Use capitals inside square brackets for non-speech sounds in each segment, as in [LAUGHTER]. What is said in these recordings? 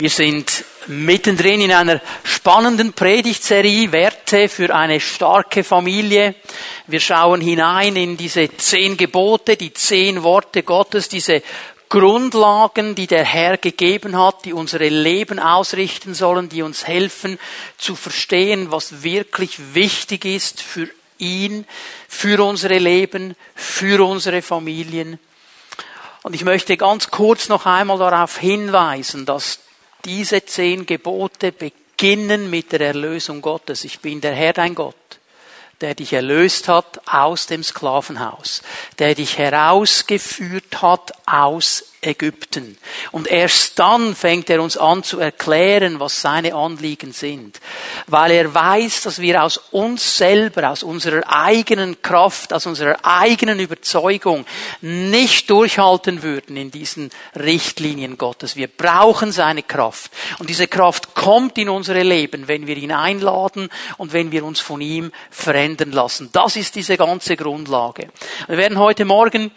Wir sind mittendrin in einer spannenden Predigtserie Werte für eine starke Familie. Wir schauen hinein in diese zehn Gebote, die zehn Worte Gottes, diese Grundlagen, die der Herr gegeben hat, die unsere Leben ausrichten sollen, die uns helfen zu verstehen, was wirklich wichtig ist für ihn, für unsere Leben, für unsere Familien. Und ich möchte ganz kurz noch einmal darauf hinweisen, dass diese zehn Gebote beginnen mit der Erlösung Gottes. Ich bin der Herr dein Gott, der dich erlöst hat aus dem Sklavenhaus, der dich herausgeführt hat aus Ägypten. Und erst dann fängt er uns an zu erklären, was seine Anliegen sind. Weil er weiß, dass wir aus uns selber, aus unserer eigenen Kraft, aus unserer eigenen Überzeugung nicht durchhalten würden in diesen Richtlinien Gottes. Wir brauchen seine Kraft. Und diese Kraft kommt in unsere Leben, wenn wir ihn einladen und wenn wir uns von ihm verändern lassen. Das ist diese ganze Grundlage. Wir werden heute Morgen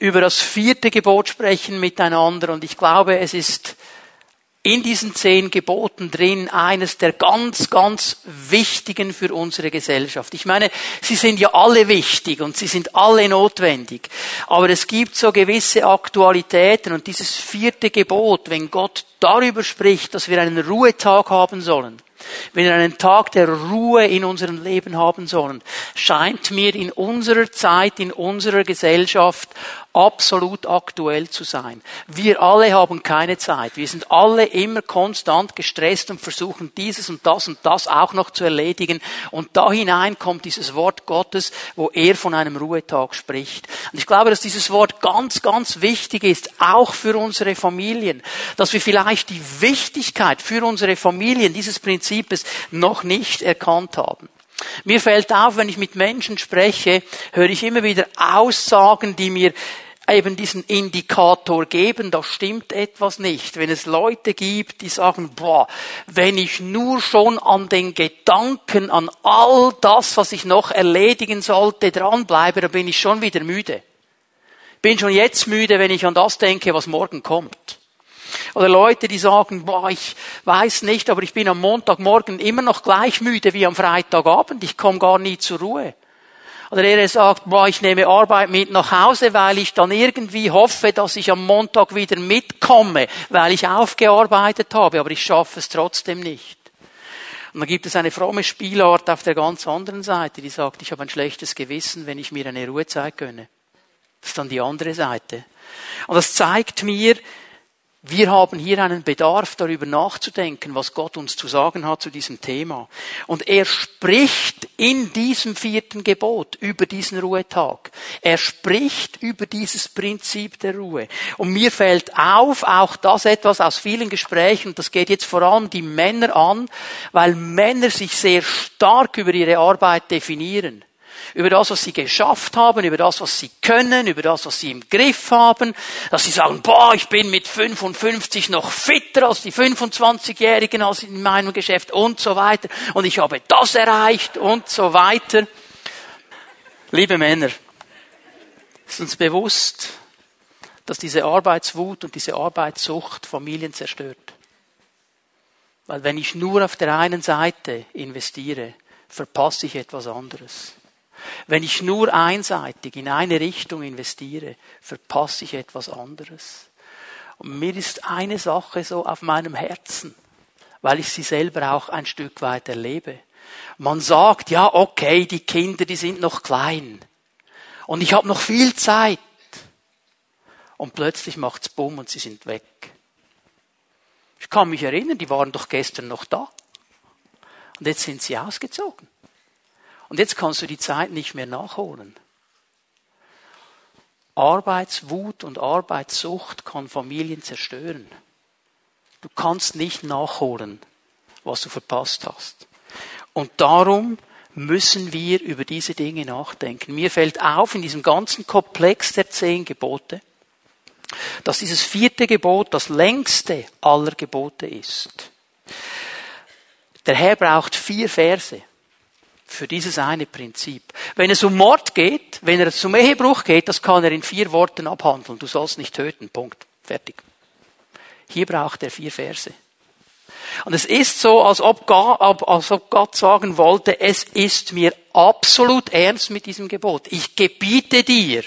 über das vierte Gebot sprechen miteinander und ich glaube, es ist in diesen zehn Geboten drin eines der ganz, ganz wichtigen für unsere Gesellschaft. Ich meine, sie sind ja alle wichtig und sie sind alle notwendig. Aber es gibt so gewisse Aktualitäten und dieses vierte Gebot, wenn Gott darüber spricht, dass wir einen Ruhetag haben sollen, wenn wir einen Tag der Ruhe in unserem Leben haben sollen, scheint mir in unserer Zeit, in unserer Gesellschaft absolut aktuell zu sein. Wir alle haben keine Zeit. Wir sind alle immer konstant gestresst und versuchen dieses und das und das auch noch zu erledigen. Und da hinein kommt dieses Wort Gottes, wo er von einem Ruhetag spricht. Und ich glaube, dass dieses Wort ganz, ganz wichtig ist, auch für unsere Familien, dass wir vielleicht die Wichtigkeit für unsere Familien dieses Prinzips noch nicht erkannt haben. Mir fällt auf, wenn ich mit Menschen spreche, höre ich immer wieder Aussagen, die mir eben diesen Indikator geben, da stimmt etwas nicht. Wenn es Leute gibt, die sagen, boah, wenn ich nur schon an den Gedanken, an all das, was ich noch erledigen sollte, dranbleibe, dann bin ich schon wieder müde. Bin schon jetzt müde, wenn ich an das denke, was morgen kommt. Oder Leute, die sagen, boah, ich weiß nicht, aber ich bin am Montagmorgen immer noch gleich müde wie am Freitagabend, ich komme gar nie zur Ruhe. Oder er sagt, boah, ich nehme Arbeit mit nach Hause, weil ich dann irgendwie hoffe, dass ich am Montag wieder mitkomme, weil ich aufgearbeitet habe, aber ich schaffe es trotzdem nicht. Und dann gibt es eine fromme Spielart auf der ganz anderen Seite, die sagt, ich habe ein schlechtes Gewissen, wenn ich mir eine Ruhezeit gönne. Das ist dann die andere Seite. Und das zeigt mir, wir haben hier einen Bedarf, darüber nachzudenken, was Gott uns zu sagen hat zu diesem Thema. Und er spricht in diesem vierten Gebot über diesen Ruhetag. Er spricht über dieses Prinzip der Ruhe. Und mir fällt auf, auch das etwas aus vielen Gesprächen, das geht jetzt vor allem die Männer an, weil Männer sich sehr stark über ihre Arbeit definieren über das, was sie geschafft haben, über das, was sie können, über das, was sie im Griff haben, dass sie sagen, boah, ich bin mit 55 noch fitter als die 25-Jährigen als in meinem Geschäft und so weiter und ich habe das erreicht und so weiter. Liebe Männer, ist uns bewusst, dass diese Arbeitswut und diese Arbeitssucht Familien zerstört. Weil wenn ich nur auf der einen Seite investiere, verpasse ich etwas anderes. Wenn ich nur einseitig in eine Richtung investiere, verpasse ich etwas anderes. Und mir ist eine Sache so auf meinem Herzen, weil ich sie selber auch ein Stück weit erlebe. Man sagt, ja, okay, die Kinder, die sind noch klein. Und ich habe noch viel Zeit. Und plötzlich macht's bumm und sie sind weg. Ich kann mich erinnern, die waren doch gestern noch da. Und jetzt sind sie ausgezogen. Und jetzt kannst du die Zeit nicht mehr nachholen. Arbeitswut und Arbeitssucht kann Familien zerstören. Du kannst nicht nachholen, was du verpasst hast. Und darum müssen wir über diese Dinge nachdenken. Mir fällt auf in diesem ganzen Komplex der zehn Gebote, dass dieses vierte Gebot das längste aller Gebote ist. Der Herr braucht vier Verse, für dieses eine Prinzip. Wenn es um Mord geht, wenn es um Ehebruch geht, das kann er in vier Worten abhandeln. Du sollst nicht töten. Punkt. Fertig. Hier braucht er vier Verse. Und es ist so, als ob, Gott, als ob Gott sagen wollte, es ist mir absolut ernst mit diesem Gebot. Ich gebiete dir,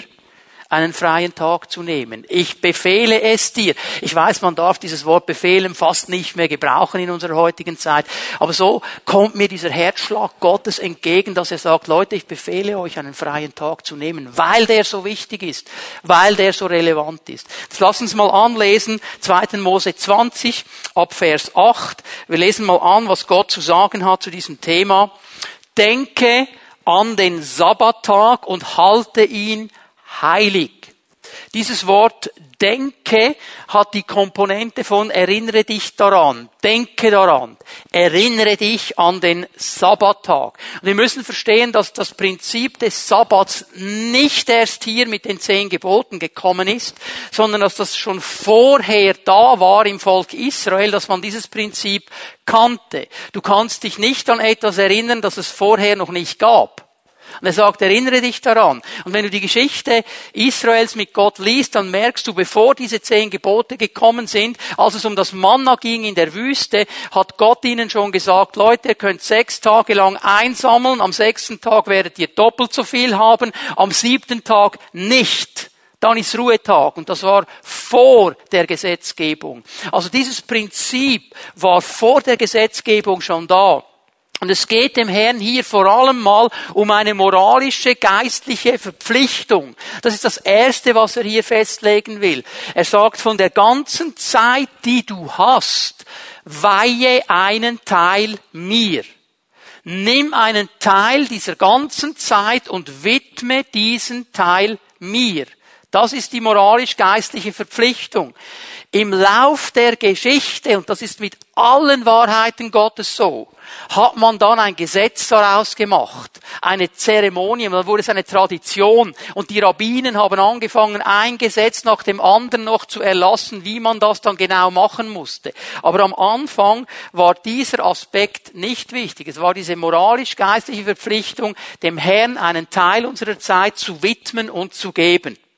einen freien Tag zu nehmen. Ich befehle es dir. Ich weiß, man darf dieses Wort befehlen fast nicht mehr gebrauchen in unserer heutigen Zeit. Aber so kommt mir dieser Herzschlag Gottes entgegen, dass er sagt, Leute, ich befehle euch einen freien Tag zu nehmen, weil der so wichtig ist, weil der so relevant ist. Jetzt lass uns mal anlesen, 2. Mose 20 ab Vers 8. Wir lesen mal an, was Gott zu sagen hat zu diesem Thema. Denke an den Sabbattag und halte ihn heilig. Dieses Wort denke hat die Komponente von erinnere dich daran, denke daran, erinnere dich an den Sabbattag. Und wir müssen verstehen, dass das Prinzip des Sabbats nicht erst hier mit den zehn Geboten gekommen ist, sondern dass das schon vorher da war im Volk Israel, dass man dieses Prinzip kannte. Du kannst dich nicht an etwas erinnern, das es vorher noch nicht gab. Und er sagt, erinnere dich daran. Und wenn du die Geschichte Israels mit Gott liest, dann merkst du, bevor diese zehn Gebote gekommen sind, als es um das Manna ging in der Wüste, hat Gott ihnen schon gesagt, Leute, ihr könnt sechs Tage lang einsammeln, am sechsten Tag werdet ihr doppelt so viel haben, am siebten Tag nicht dann ist Ruhetag. Und das war vor der Gesetzgebung. Also dieses Prinzip war vor der Gesetzgebung schon da. Und es geht dem Herrn hier vor allem mal um eine moralische, geistliche Verpflichtung. Das ist das Erste, was er hier festlegen will. Er sagt, von der ganzen Zeit, die du hast, weihe einen Teil mir. Nimm einen Teil dieser ganzen Zeit und widme diesen Teil mir. Das ist die moralisch-geistliche Verpflichtung. Im Lauf der Geschichte, und das ist mit allen Wahrheiten Gottes so, hat man dann ein Gesetz daraus gemacht, eine Zeremonie, dann wurde es eine Tradition und die Rabbinen haben angefangen, ein Gesetz nach dem anderen noch zu erlassen, wie man das dann genau machen musste. Aber am Anfang war dieser Aspekt nicht wichtig. Es war diese moralisch-geistliche Verpflichtung, dem Herrn einen Teil unserer Zeit zu widmen und zu geben.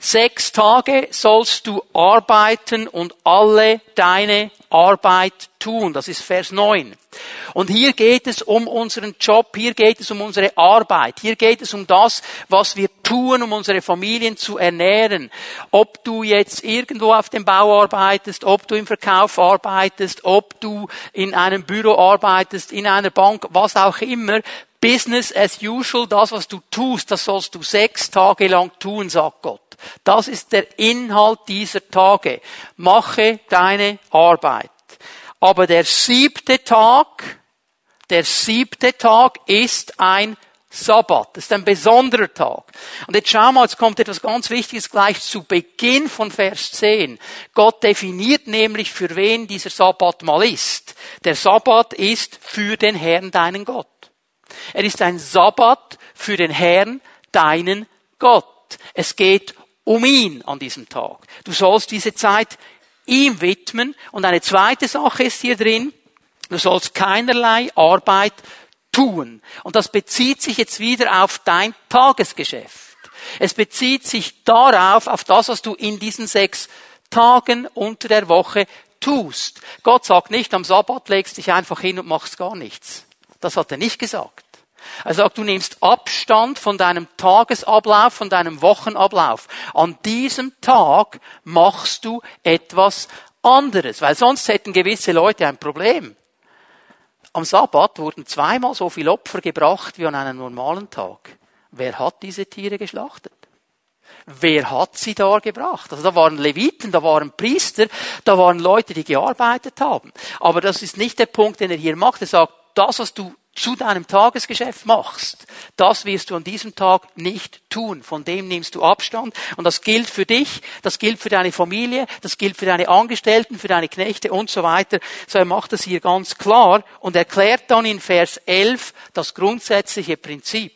Sechs Tage sollst du arbeiten und alle deine Arbeit tun. Das ist Vers 9. Und hier geht es um unseren Job, hier geht es um unsere Arbeit, hier geht es um das, was wir tun, um unsere Familien zu ernähren. Ob du jetzt irgendwo auf dem Bau arbeitest, ob du im Verkauf arbeitest, ob du in einem Büro arbeitest, in einer Bank, was auch immer, Business as usual, das, was du tust, das sollst du sechs Tage lang tun, sagt Gott. Das ist der Inhalt dieser Tage. Mache deine Arbeit. Aber der siebte Tag, der siebte Tag ist ein Sabbat. Das ist ein besonderer Tag. Und jetzt schau mal, jetzt kommt etwas ganz Wichtiges gleich zu Beginn von Vers 10. Gott definiert nämlich, für wen dieser Sabbat mal ist. Der Sabbat ist für den Herrn, deinen Gott. Er ist ein Sabbat für den Herrn, deinen Gott. Es geht um ihn an diesem Tag. Du sollst diese Zeit ihm widmen. Und eine zweite Sache ist hier drin, du sollst keinerlei Arbeit tun. Und das bezieht sich jetzt wieder auf dein Tagesgeschäft. Es bezieht sich darauf, auf das, was du in diesen sechs Tagen unter der Woche tust. Gott sagt nicht, am Sabbat legst dich einfach hin und machst gar nichts. Das hat er nicht gesagt. Er sagt, du nimmst Abstand von deinem Tagesablauf, von deinem Wochenablauf. An diesem Tag machst du etwas anderes, weil sonst hätten gewisse Leute ein Problem. Am Sabbat wurden zweimal so viel Opfer gebracht wie an einem normalen Tag. Wer hat diese Tiere geschlachtet? Wer hat sie da gebracht? Also da waren Leviten, da waren Priester, da waren Leute, die gearbeitet haben. Aber das ist nicht der Punkt, den er hier macht. Er sagt, das, was du zu deinem Tagesgeschäft machst, das wirst du an diesem Tag nicht tun. Von dem nimmst du Abstand. Und das gilt für dich, das gilt für deine Familie, das gilt für deine Angestellten, für deine Knechte und so weiter. So er macht das hier ganz klar und erklärt dann in Vers 11 das grundsätzliche Prinzip.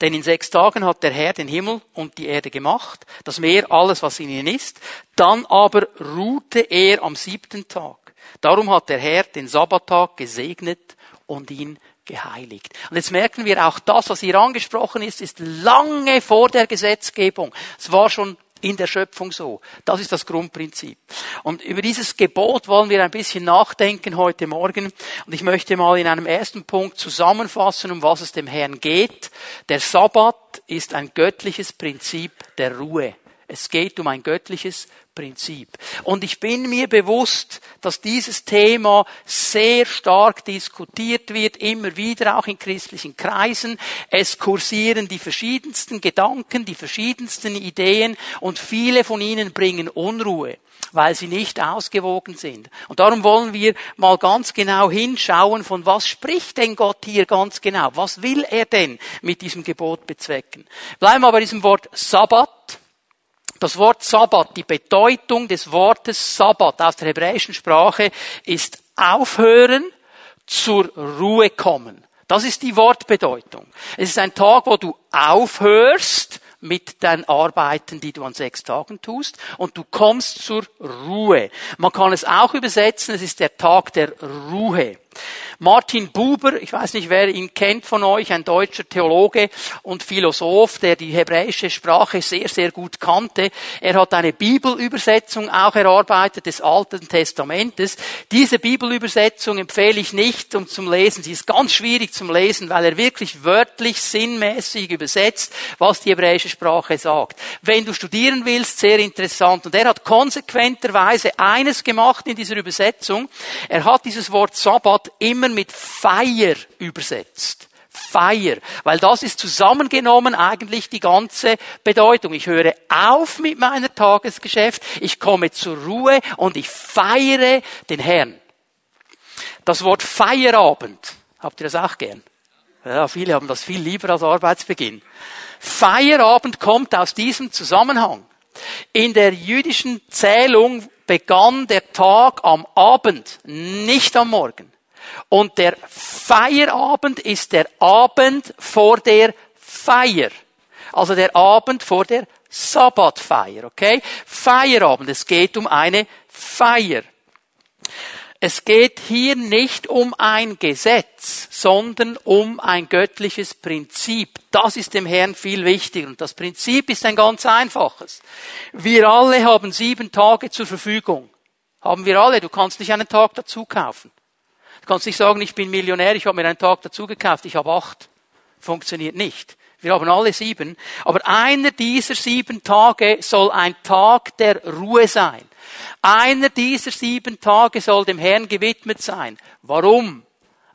Denn in sechs Tagen hat der Herr den Himmel und die Erde gemacht, das Meer, alles, was in ihnen ist. Dann aber ruhte er am siebten Tag. Darum hat der Herr den Sabbattag gesegnet und ihn geheiligt. Und jetzt merken wir auch das, was hier angesprochen ist, ist lange vor der Gesetzgebung. Es war schon in der Schöpfung so. Das ist das Grundprinzip. Und über dieses Gebot wollen wir ein bisschen nachdenken heute Morgen. Und ich möchte mal in einem ersten Punkt zusammenfassen, um was es dem Herrn geht. Der Sabbat ist ein göttliches Prinzip der Ruhe. Es geht um ein göttliches Prinzip. Und ich bin mir bewusst, dass dieses Thema sehr stark diskutiert wird, immer wieder auch in christlichen Kreisen. Es kursieren die verschiedensten Gedanken, die verschiedensten Ideen und viele von ihnen bringen Unruhe weil sie nicht ausgewogen sind. Und darum wollen wir mal ganz genau hinschauen, von was spricht denn Gott hier ganz genau? Was will er denn mit diesem Gebot bezwecken? Bleiben wir bei diesem Wort Sabbat. Das Wort Sabbat, die Bedeutung des Wortes Sabbat aus der hebräischen Sprache ist aufhören, zur Ruhe kommen. Das ist die Wortbedeutung. Es ist ein Tag, wo du aufhörst mit deinen Arbeiten, die du an sechs Tagen tust, und du kommst zur Ruhe. Man kann es auch übersetzen, es ist der Tag der Ruhe. Martin Buber, ich weiß nicht, wer ihn kennt von euch, ein deutscher Theologe und Philosoph, der die hebräische Sprache sehr, sehr gut kannte. Er hat eine Bibelübersetzung auch erarbeitet des Alten Testamentes. Diese Bibelübersetzung empfehle ich nicht um zum Lesen. Sie ist ganz schwierig zum Lesen, weil er wirklich wörtlich, sinnmäßig übersetzt, was die hebräische Sprache sagt. Wenn du studieren willst, sehr interessant. Und er hat konsequenterweise eines gemacht in dieser Übersetzung. Er hat dieses Wort Sabbat immer mit Feier übersetzt. Feier, weil das ist zusammengenommen eigentlich die ganze Bedeutung. Ich höre auf mit meiner Tagesgeschäft, ich komme zur Ruhe und ich feiere den Herrn. Das Wort Feierabend, habt ihr das auch gern? Ja, viele haben das viel lieber als Arbeitsbeginn. Feierabend kommt aus diesem Zusammenhang. In der jüdischen Zählung begann der Tag am Abend, nicht am Morgen. Und der Feierabend ist der Abend vor der Feier. Also der Abend vor der Sabbatfeier, okay? Feierabend. Es geht um eine Feier. Es geht hier nicht um ein Gesetz, sondern um ein göttliches Prinzip. Das ist dem Herrn viel wichtiger. Und das Prinzip ist ein ganz einfaches. Wir alle haben sieben Tage zur Verfügung. Haben wir alle. Du kannst nicht einen Tag dazu kaufen. Kannst nicht sagen, ich bin Millionär, ich habe mir einen Tag dazu gekauft, ich habe acht. Funktioniert nicht. Wir haben alle sieben. Aber einer dieser sieben Tage soll ein Tag der Ruhe sein. Einer dieser sieben Tage soll dem Herrn gewidmet sein. Warum?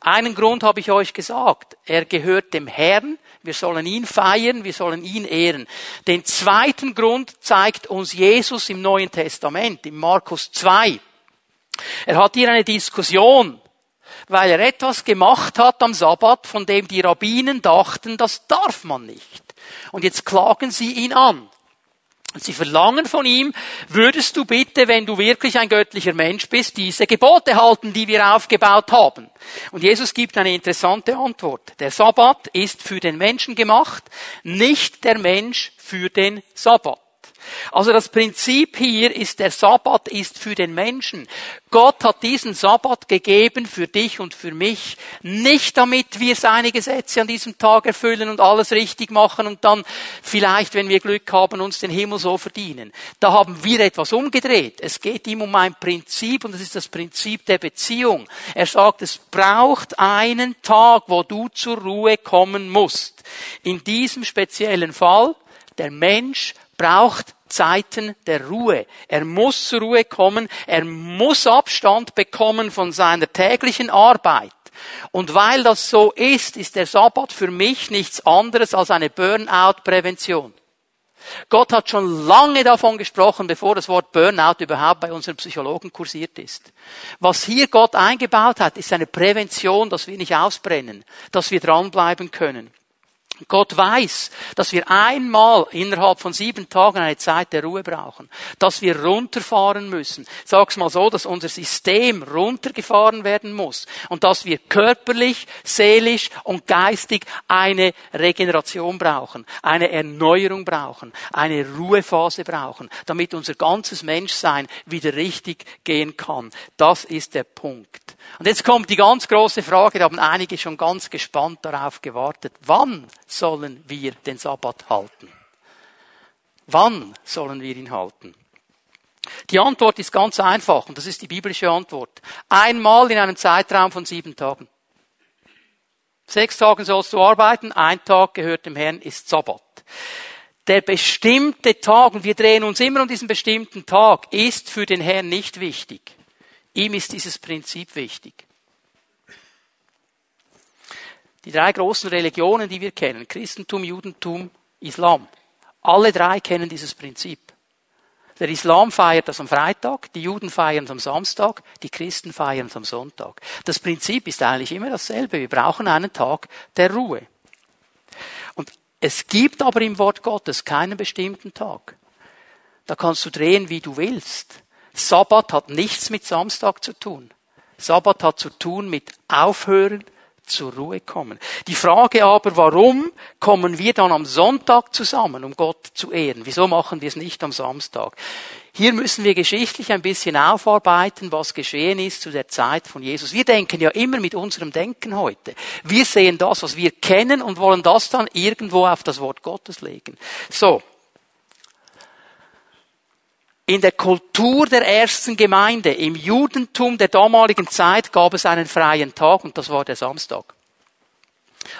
Einen Grund habe ich euch gesagt. Er gehört dem Herrn. Wir sollen ihn feiern, wir sollen ihn ehren. Den zweiten Grund zeigt uns Jesus im Neuen Testament, in Markus 2. Er hat hier eine Diskussion weil er etwas gemacht hat am Sabbat, von dem die Rabbinen dachten, das darf man nicht. Und jetzt klagen sie ihn an. Und sie verlangen von ihm, würdest du bitte, wenn du wirklich ein göttlicher Mensch bist, diese Gebote halten, die wir aufgebaut haben. Und Jesus gibt eine interessante Antwort. Der Sabbat ist für den Menschen gemacht, nicht der Mensch für den Sabbat. Also das Prinzip hier ist, der Sabbat ist für den Menschen. Gott hat diesen Sabbat gegeben für dich und für mich, nicht damit wir seine Gesetze an diesem Tag erfüllen und alles richtig machen und dann vielleicht, wenn wir Glück haben, uns den Himmel so verdienen. Da haben wir etwas umgedreht. Es geht ihm um ein Prinzip und das ist das Prinzip der Beziehung. Er sagt, es braucht einen Tag, wo du zur Ruhe kommen musst. In diesem speziellen Fall, der Mensch braucht Zeiten der Ruhe. Er muss zur Ruhe kommen, er muss Abstand bekommen von seiner täglichen Arbeit. Und weil das so ist, ist der Sabbat für mich nichts anderes als eine Burnout-Prävention. Gott hat schon lange davon gesprochen, bevor das Wort Burnout überhaupt bei unseren Psychologen kursiert ist. Was hier Gott eingebaut hat, ist eine Prävention, dass wir nicht ausbrennen, dass wir dranbleiben können. Gott weiß, dass wir einmal innerhalb von sieben Tagen eine Zeit der Ruhe brauchen, dass wir runterfahren müssen. Sag's mal so, dass unser System runtergefahren werden muss und dass wir körperlich, seelisch und geistig eine Regeneration brauchen, eine Erneuerung brauchen, eine Ruhephase brauchen, damit unser ganzes Menschsein wieder richtig gehen kann. Das ist der Punkt. Und jetzt kommt die ganz große Frage, da haben einige schon ganz gespannt darauf gewartet. Wann sollen wir den Sabbat halten? Wann sollen wir ihn halten? Die Antwort ist ganz einfach und das ist die biblische Antwort. Einmal in einem Zeitraum von sieben Tagen. Sechs Tage sollst du arbeiten, ein Tag gehört dem Herrn, ist Sabbat. Der bestimmte Tag, und wir drehen uns immer um diesen bestimmten Tag, ist für den Herrn nicht wichtig. Ihm ist dieses Prinzip wichtig. Die drei großen Religionen, die wir kennen, Christentum, Judentum, Islam, alle drei kennen dieses Prinzip. Der Islam feiert das am Freitag, die Juden feiern es am Samstag, die Christen feiern es am Sonntag. Das Prinzip ist eigentlich immer dasselbe. Wir brauchen einen Tag der Ruhe. Und es gibt aber im Wort Gottes keinen bestimmten Tag. Da kannst du drehen, wie du willst. Sabbat hat nichts mit Samstag zu tun. Sabbat hat zu tun mit Aufhören, zur Ruhe kommen. Die Frage aber, warum kommen wir dann am Sonntag zusammen, um Gott zu ehren? Wieso machen wir es nicht am Samstag? Hier müssen wir geschichtlich ein bisschen aufarbeiten, was geschehen ist zu der Zeit von Jesus. Wir denken ja immer mit unserem Denken heute. Wir sehen das, was wir kennen und wollen das dann irgendwo auf das Wort Gottes legen. So. In der Kultur der ersten Gemeinde, im Judentum der damaligen Zeit gab es einen freien Tag und das war der Samstag.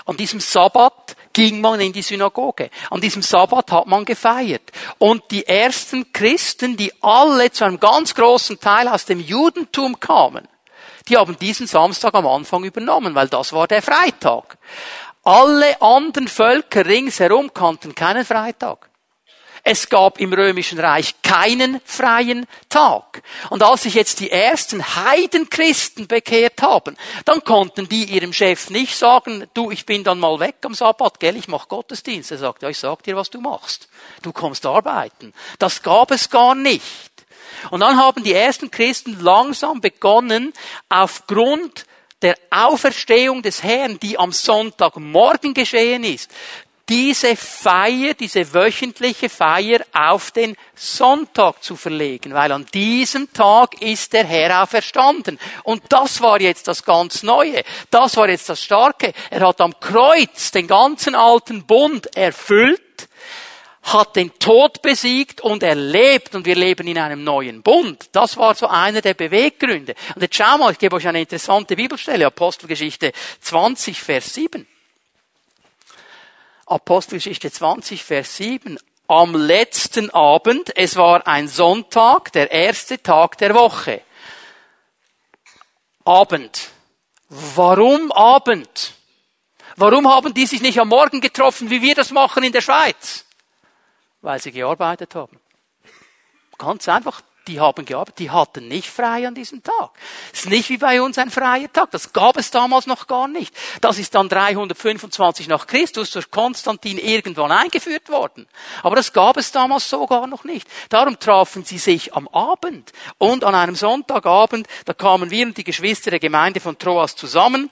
An diesem Sabbat ging man in die Synagoge. An diesem Sabbat hat man gefeiert. Und die ersten Christen, die alle zu einem ganz großen Teil aus dem Judentum kamen, die haben diesen Samstag am Anfang übernommen, weil das war der Freitag. Alle anderen Völker ringsherum kannten keinen Freitag. Es gab im römischen Reich keinen freien Tag. Und als sich jetzt die ersten Heidenchristen bekehrt haben, dann konnten die ihrem Chef nicht sagen, du, ich bin dann mal weg am Sabbat, gell, ich mach Gottesdienst. Er sagt, ja, ich sag dir, was du machst. Du kommst arbeiten. Das gab es gar nicht. Und dann haben die ersten Christen langsam begonnen, aufgrund der Auferstehung des Herrn, die am Sonntagmorgen geschehen ist, diese Feier, diese wöchentliche Feier auf den Sonntag zu verlegen, weil an diesem Tag ist der Herr auferstanden. Und das war jetzt das ganz Neue. Das war jetzt das Starke. Er hat am Kreuz den ganzen alten Bund erfüllt, hat den Tod besiegt und er lebt und wir leben in einem neuen Bund. Das war so einer der Beweggründe. Und jetzt schau mal, ich gebe euch eine interessante Bibelstelle, Apostelgeschichte 20, Vers 7. Apostelgeschichte 20, Vers 7. Am letzten Abend, es war ein Sonntag, der erste Tag der Woche. Abend. Warum Abend? Warum haben die sich nicht am Morgen getroffen, wie wir das machen in der Schweiz? Weil sie gearbeitet haben. Ganz einfach, die haben gearbeitet, die hatten nicht frei an diesem Tag. Es ist nicht wie bei uns ein freier Tag. Das gab es damals noch gar nicht. Das ist dann 325 nach Christus durch Konstantin irgendwann eingeführt worden. Aber das gab es damals so gar noch nicht. Darum trafen sie sich am Abend. Und an einem Sonntagabend, da kamen wir und die Geschwister der Gemeinde von Troas zusammen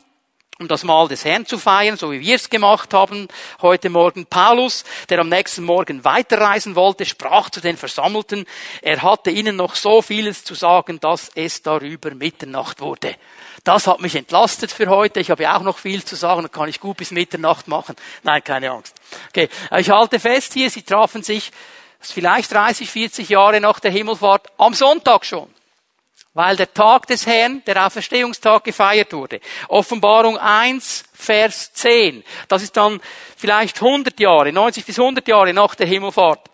um das Mahl des Herrn zu feiern, so wie wir es gemacht haben heute Morgen. Paulus, der am nächsten Morgen weiterreisen wollte, sprach zu den Versammelten. Er hatte ihnen noch so vieles zu sagen, dass es darüber Mitternacht wurde. Das hat mich entlastet für heute. Ich habe auch noch viel zu sagen, kann ich gut bis Mitternacht machen. Nein, keine Angst. Okay, ich halte fest hier, sie trafen sich vielleicht 30, 40 Jahre nach der Himmelfahrt am Sonntag schon weil der Tag des Herrn, der Auferstehungstag, gefeiert wurde. Offenbarung 1, Vers 10. Das ist dann vielleicht 100 Jahre, 90 bis 100 Jahre nach der Himmelfahrt.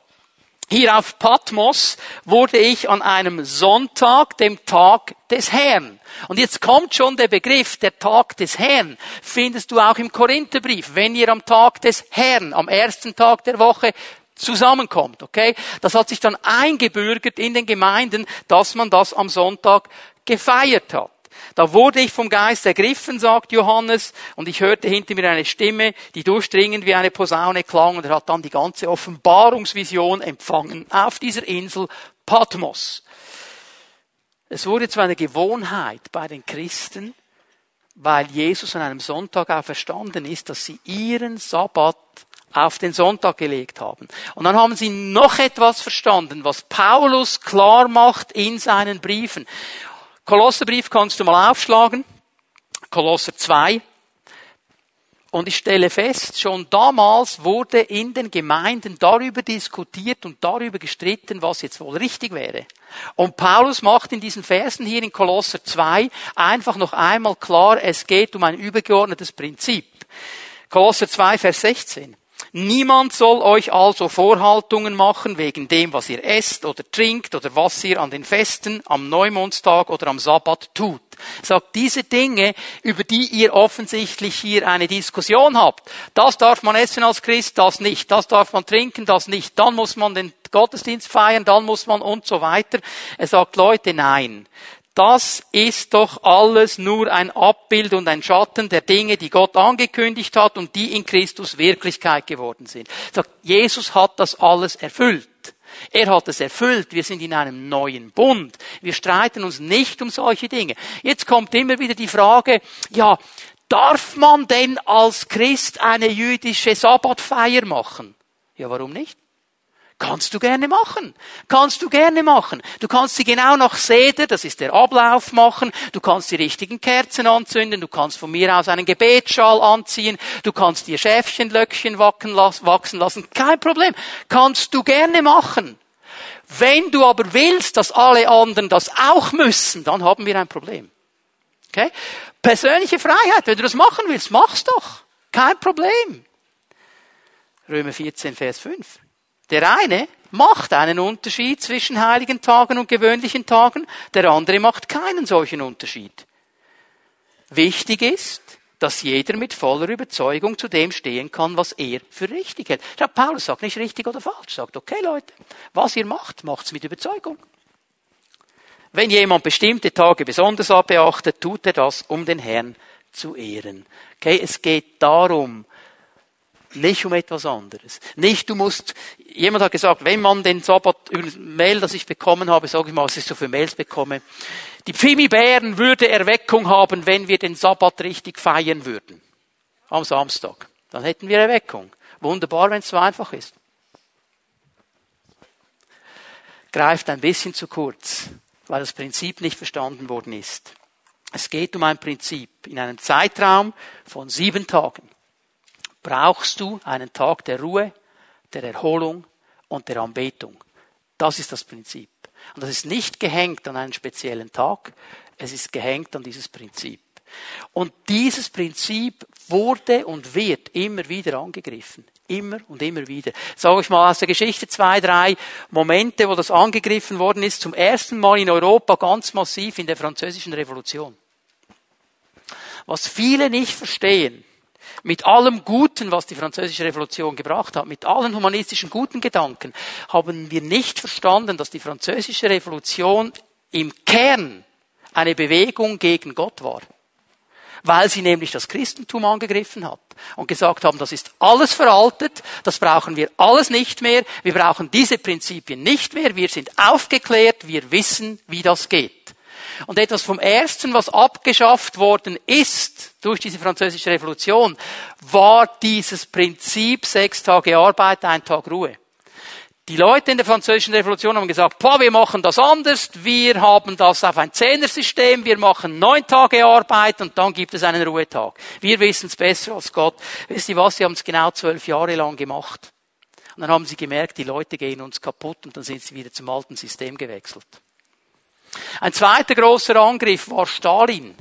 Hier auf Patmos wurde ich an einem Sonntag, dem Tag des Herrn. Und jetzt kommt schon der Begriff, der Tag des Herrn, findest du auch im Korintherbrief. Wenn ihr am Tag des Herrn, am ersten Tag der Woche zusammenkommt, okay? Das hat sich dann eingebürgert in den Gemeinden, dass man das am Sonntag gefeiert hat. Da wurde ich vom Geist ergriffen, sagt Johannes, und ich hörte hinter mir eine Stimme, die durchdringend wie eine Posaune klang, und er hat dann die ganze Offenbarungsvision empfangen auf dieser Insel Patmos. Es wurde zu einer Gewohnheit bei den Christen, weil Jesus an einem Sonntag auferstanden ist, dass sie ihren Sabbat auf den Sonntag gelegt haben. Und dann haben sie noch etwas verstanden, was Paulus klar macht in seinen Briefen. Kolosserbrief kannst du mal aufschlagen. Kolosser 2. Und ich stelle fest, schon damals wurde in den Gemeinden darüber diskutiert und darüber gestritten, was jetzt wohl richtig wäre. Und Paulus macht in diesen Versen hier in Kolosser 2 einfach noch einmal klar, es geht um ein übergeordnetes Prinzip. Kolosser 2, Vers 16. Niemand soll euch also Vorhaltungen machen wegen dem, was ihr esst oder trinkt oder was ihr an den Festen, am Neumondstag oder am Sabbat tut. Sagt diese Dinge, über die ihr offensichtlich hier eine Diskussion habt. Das darf man essen als Christ, das nicht. Das darf man trinken, das nicht. Dann muss man den Gottesdienst feiern, dann muss man und so weiter. Er sagt, Leute, nein. Das ist doch alles nur ein Abbild und ein Schatten der Dinge, die Gott angekündigt hat und die in Christus Wirklichkeit geworden sind. Sagt, Jesus hat das alles erfüllt. Er hat es erfüllt. Wir sind in einem neuen Bund. Wir streiten uns nicht um solche Dinge. Jetzt kommt immer wieder die Frage, ja, darf man denn als Christ eine jüdische Sabbatfeier machen? Ja, warum nicht? Kannst du gerne machen. Kannst du gerne machen. Du kannst sie genau nach Seder, das ist der Ablauf machen. Du kannst die richtigen Kerzen anzünden. Du kannst von mir aus einen Gebetsschal anziehen. Du kannst dir Schäfchenlöckchen wachsen lassen. Kein Problem. Kannst du gerne machen. Wenn du aber willst, dass alle anderen das auch müssen, dann haben wir ein Problem. Okay? Persönliche Freiheit. Wenn du das machen willst, mach's doch. Kein Problem. Römer 14, Vers 5. Der eine macht einen Unterschied zwischen heiligen Tagen und gewöhnlichen Tagen, der andere macht keinen solchen Unterschied. Wichtig ist, dass jeder mit voller Überzeugung zu dem stehen kann, was er für richtig hält. Schau, Paulus sagt nicht richtig oder falsch, sagt, okay Leute, was ihr macht, macht's mit Überzeugung. Wenn jemand bestimmte Tage besonders beachtet, tut er das, um den Herrn zu ehren. Okay, es geht darum, nicht um etwas anderes. Nicht, du musst, jemand hat gesagt, wenn man den Sabbat, über Mail, das ich bekommen habe, sage ich mal, was ich so für Mails bekomme, die Pfimi-Bären würde Erweckung haben, wenn wir den Sabbat richtig feiern würden. Am Samstag. Dann hätten wir Erweckung. Wunderbar, wenn es so einfach ist. Greift ein bisschen zu kurz, weil das Prinzip nicht verstanden worden ist. Es geht um ein Prinzip in einem Zeitraum von sieben Tagen brauchst du einen Tag der Ruhe, der Erholung und der Anbetung. Das ist das Prinzip. Und das ist nicht gehängt an einen speziellen Tag, es ist gehängt an dieses Prinzip. Und dieses Prinzip wurde und wird immer wieder angegriffen. Immer und immer wieder. Sage ich mal aus der Geschichte zwei, drei Momente, wo das angegriffen worden ist. Zum ersten Mal in Europa ganz massiv in der französischen Revolution. Was viele nicht verstehen, mit allem Guten, was die französische Revolution gebracht hat, mit allen humanistischen guten Gedanken, haben wir nicht verstanden, dass die französische Revolution im Kern eine Bewegung gegen Gott war. Weil sie nämlich das Christentum angegriffen hat und gesagt haben, das ist alles veraltet, das brauchen wir alles nicht mehr, wir brauchen diese Prinzipien nicht mehr, wir sind aufgeklärt, wir wissen, wie das geht. Und etwas vom Ersten, was abgeschafft worden ist durch diese französische Revolution, war dieses Prinzip sechs Tage Arbeit, ein Tag Ruhe. Die Leute in der französischen Revolution haben gesagt, boah, wir machen das anders, wir haben das auf ein Zehnersystem, wir machen neun Tage Arbeit und dann gibt es einen Ruhetag. Wir wissen es besser als Gott. Wisst ihr was, sie haben es genau zwölf Jahre lang gemacht. Und dann haben sie gemerkt, die Leute gehen uns kaputt und dann sind sie wieder zum alten System gewechselt. Ein zweiter großer Angriff war Stalin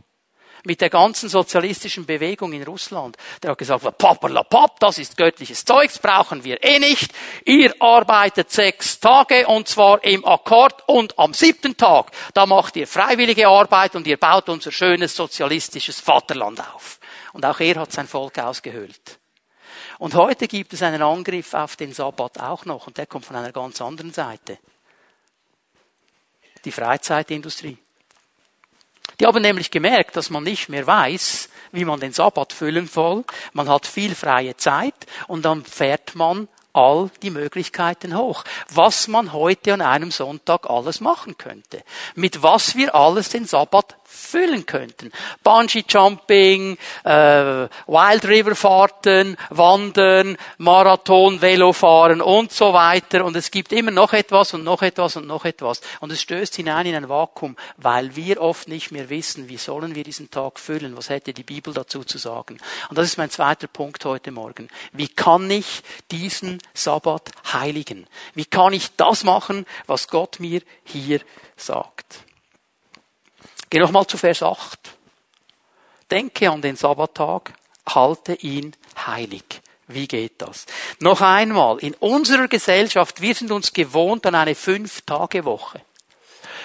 mit der ganzen sozialistischen Bewegung in Russland. Der hat gesagt, paperlapap, das ist göttliches Zeug, das brauchen wir eh nicht. Ihr arbeitet sechs Tage und zwar im Akkord und am siebten Tag, da macht ihr freiwillige Arbeit und ihr baut unser schönes sozialistisches Vaterland auf. Und auch er hat sein Volk ausgehöhlt. Und heute gibt es einen Angriff auf den Sabbat auch noch und der kommt von einer ganz anderen Seite die Freizeitindustrie. Die haben nämlich gemerkt, dass man nicht mehr weiß, wie man den Sabbat füllen soll. Man hat viel freie Zeit und dann fährt man all die Möglichkeiten hoch. Was man heute an einem Sonntag alles machen könnte. Mit was wir alles den Sabbat füllen könnten. Bungee Jumping, äh, Wild River Fahrten, Wandern, Marathon, Velofahren und so weiter. Und es gibt immer noch etwas und noch etwas und noch etwas. Und es stößt hinein in ein Vakuum, weil wir oft nicht mehr wissen, wie sollen wir diesen Tag füllen. Was hätte die Bibel dazu zu sagen? Und das ist mein zweiter Punkt heute Morgen. Wie kann ich diesen Sabbat heiligen? Wie kann ich das machen, was Gott mir hier sagt? Geh nochmal zu Vers 8. Denke an den Sabbattag, halte ihn heilig. Wie geht das? Noch einmal, in unserer Gesellschaft, wir sind uns gewohnt an eine Fünf-Tage-Woche.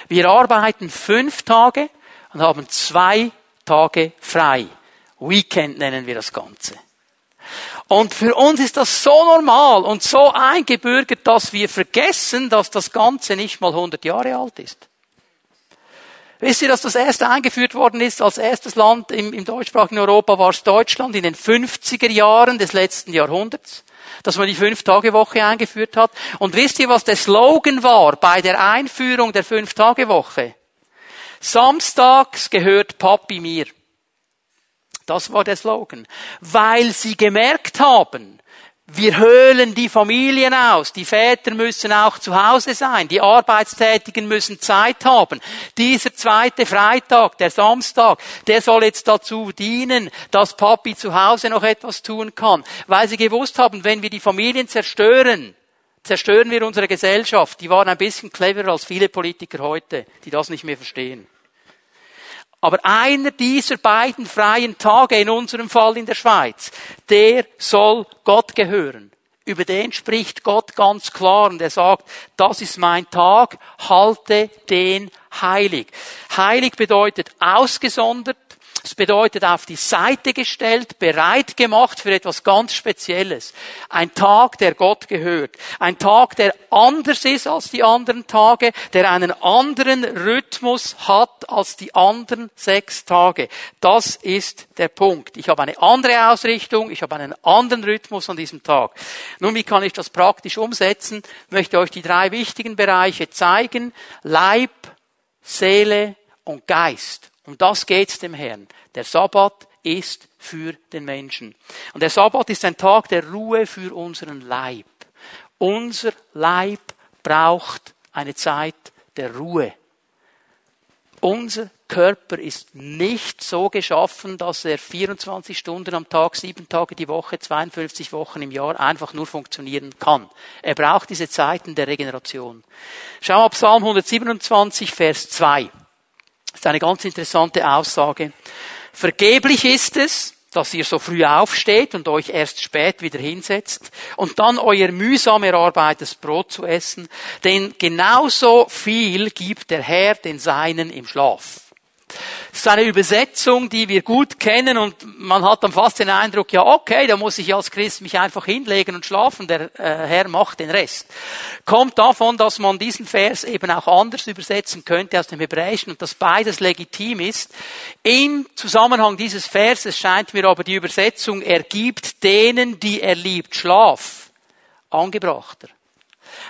Wir arbeiten fünf Tage und haben zwei Tage frei. Weekend nennen wir das Ganze. Und für uns ist das so normal und so eingebürgert, dass wir vergessen, dass das Ganze nicht mal 100 Jahre alt ist. Wisst ihr, dass das erste eingeführt worden ist als erstes Land im, im deutschsprachigen Europa war es Deutschland in den 50er Jahren des letzten Jahrhunderts, dass man die Fünf-Tage-Woche eingeführt hat. Und wisst ihr, was der Slogan war bei der Einführung der Fünf-Tage-Woche? Samstags gehört Papi mir. Das war der Slogan. Weil sie gemerkt haben, wir höhlen die Familien aus. Die Väter müssen auch zu Hause sein. Die Arbeitstätigen müssen Zeit haben. Dieser zweite Freitag, der Samstag, der soll jetzt dazu dienen, dass Papi zu Hause noch etwas tun kann. Weil sie gewusst haben, wenn wir die Familien zerstören, zerstören wir unsere Gesellschaft. Die waren ein bisschen cleverer als viele Politiker heute, die das nicht mehr verstehen. Aber einer dieser beiden freien Tage, in unserem Fall in der Schweiz, der soll Gott gehören. Über den spricht Gott ganz klar und er sagt, das ist mein Tag, halte den heilig. Heilig bedeutet ausgesondert, es bedeutet auf die Seite gestellt, bereit gemacht für etwas ganz Spezielles. Ein Tag, der Gott gehört. Ein Tag, der anders ist als die anderen Tage, der einen anderen Rhythmus hat als die anderen sechs Tage. Das ist der Punkt. Ich habe eine andere Ausrichtung, ich habe einen anderen Rhythmus an diesem Tag. Nun, wie kann ich das praktisch umsetzen? Ich möchte euch die drei wichtigen Bereiche zeigen. Leib, Seele und Geist. Um das geht's dem Herrn. Der Sabbat ist für den Menschen. Und der Sabbat ist ein Tag der Ruhe für unseren Leib. Unser Leib braucht eine Zeit der Ruhe. Unser Körper ist nicht so geschaffen, dass er 24 Stunden am Tag, sieben Tage die Woche, 52 Wochen im Jahr einfach nur funktionieren kann. Er braucht diese Zeiten der Regeneration. Schau mal Psalm 127, Vers 2. Ist eine ganz interessante Aussage. Vergeblich ist es, dass ihr so früh aufsteht und euch erst spät wieder hinsetzt und dann euer mühsam erarbeitetes Brot zu essen, denn genauso viel gibt der Herr den Seinen im Schlaf. Das ist eine Übersetzung, die wir gut kennen und man hat dann fast den Eindruck, ja okay, da muss ich als Christ mich einfach hinlegen und schlafen, der äh, Herr macht den Rest. Kommt davon, dass man diesen Vers eben auch anders übersetzen könnte aus dem Hebräischen und dass beides legitim ist. Im Zusammenhang dieses Verses scheint mir aber die Übersetzung, er gibt denen, die er liebt, Schlaf, angebrachter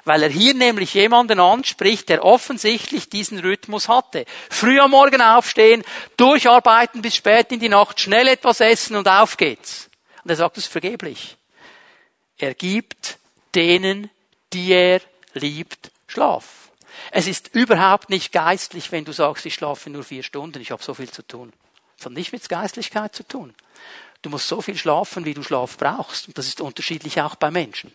weil er hier nämlich jemanden anspricht, der offensichtlich diesen Rhythmus hatte. Früh am Morgen aufstehen, durcharbeiten bis spät in die Nacht, schnell etwas essen und auf geht's. Und er sagt es vergeblich. Er gibt denen, die er liebt, Schlaf. Es ist überhaupt nicht geistlich, wenn du sagst, ich schlafe nur vier Stunden, ich habe so viel zu tun. Das hat nicht mit Geistlichkeit zu tun. Du musst so viel schlafen, wie du Schlaf brauchst. Und das ist unterschiedlich auch bei Menschen.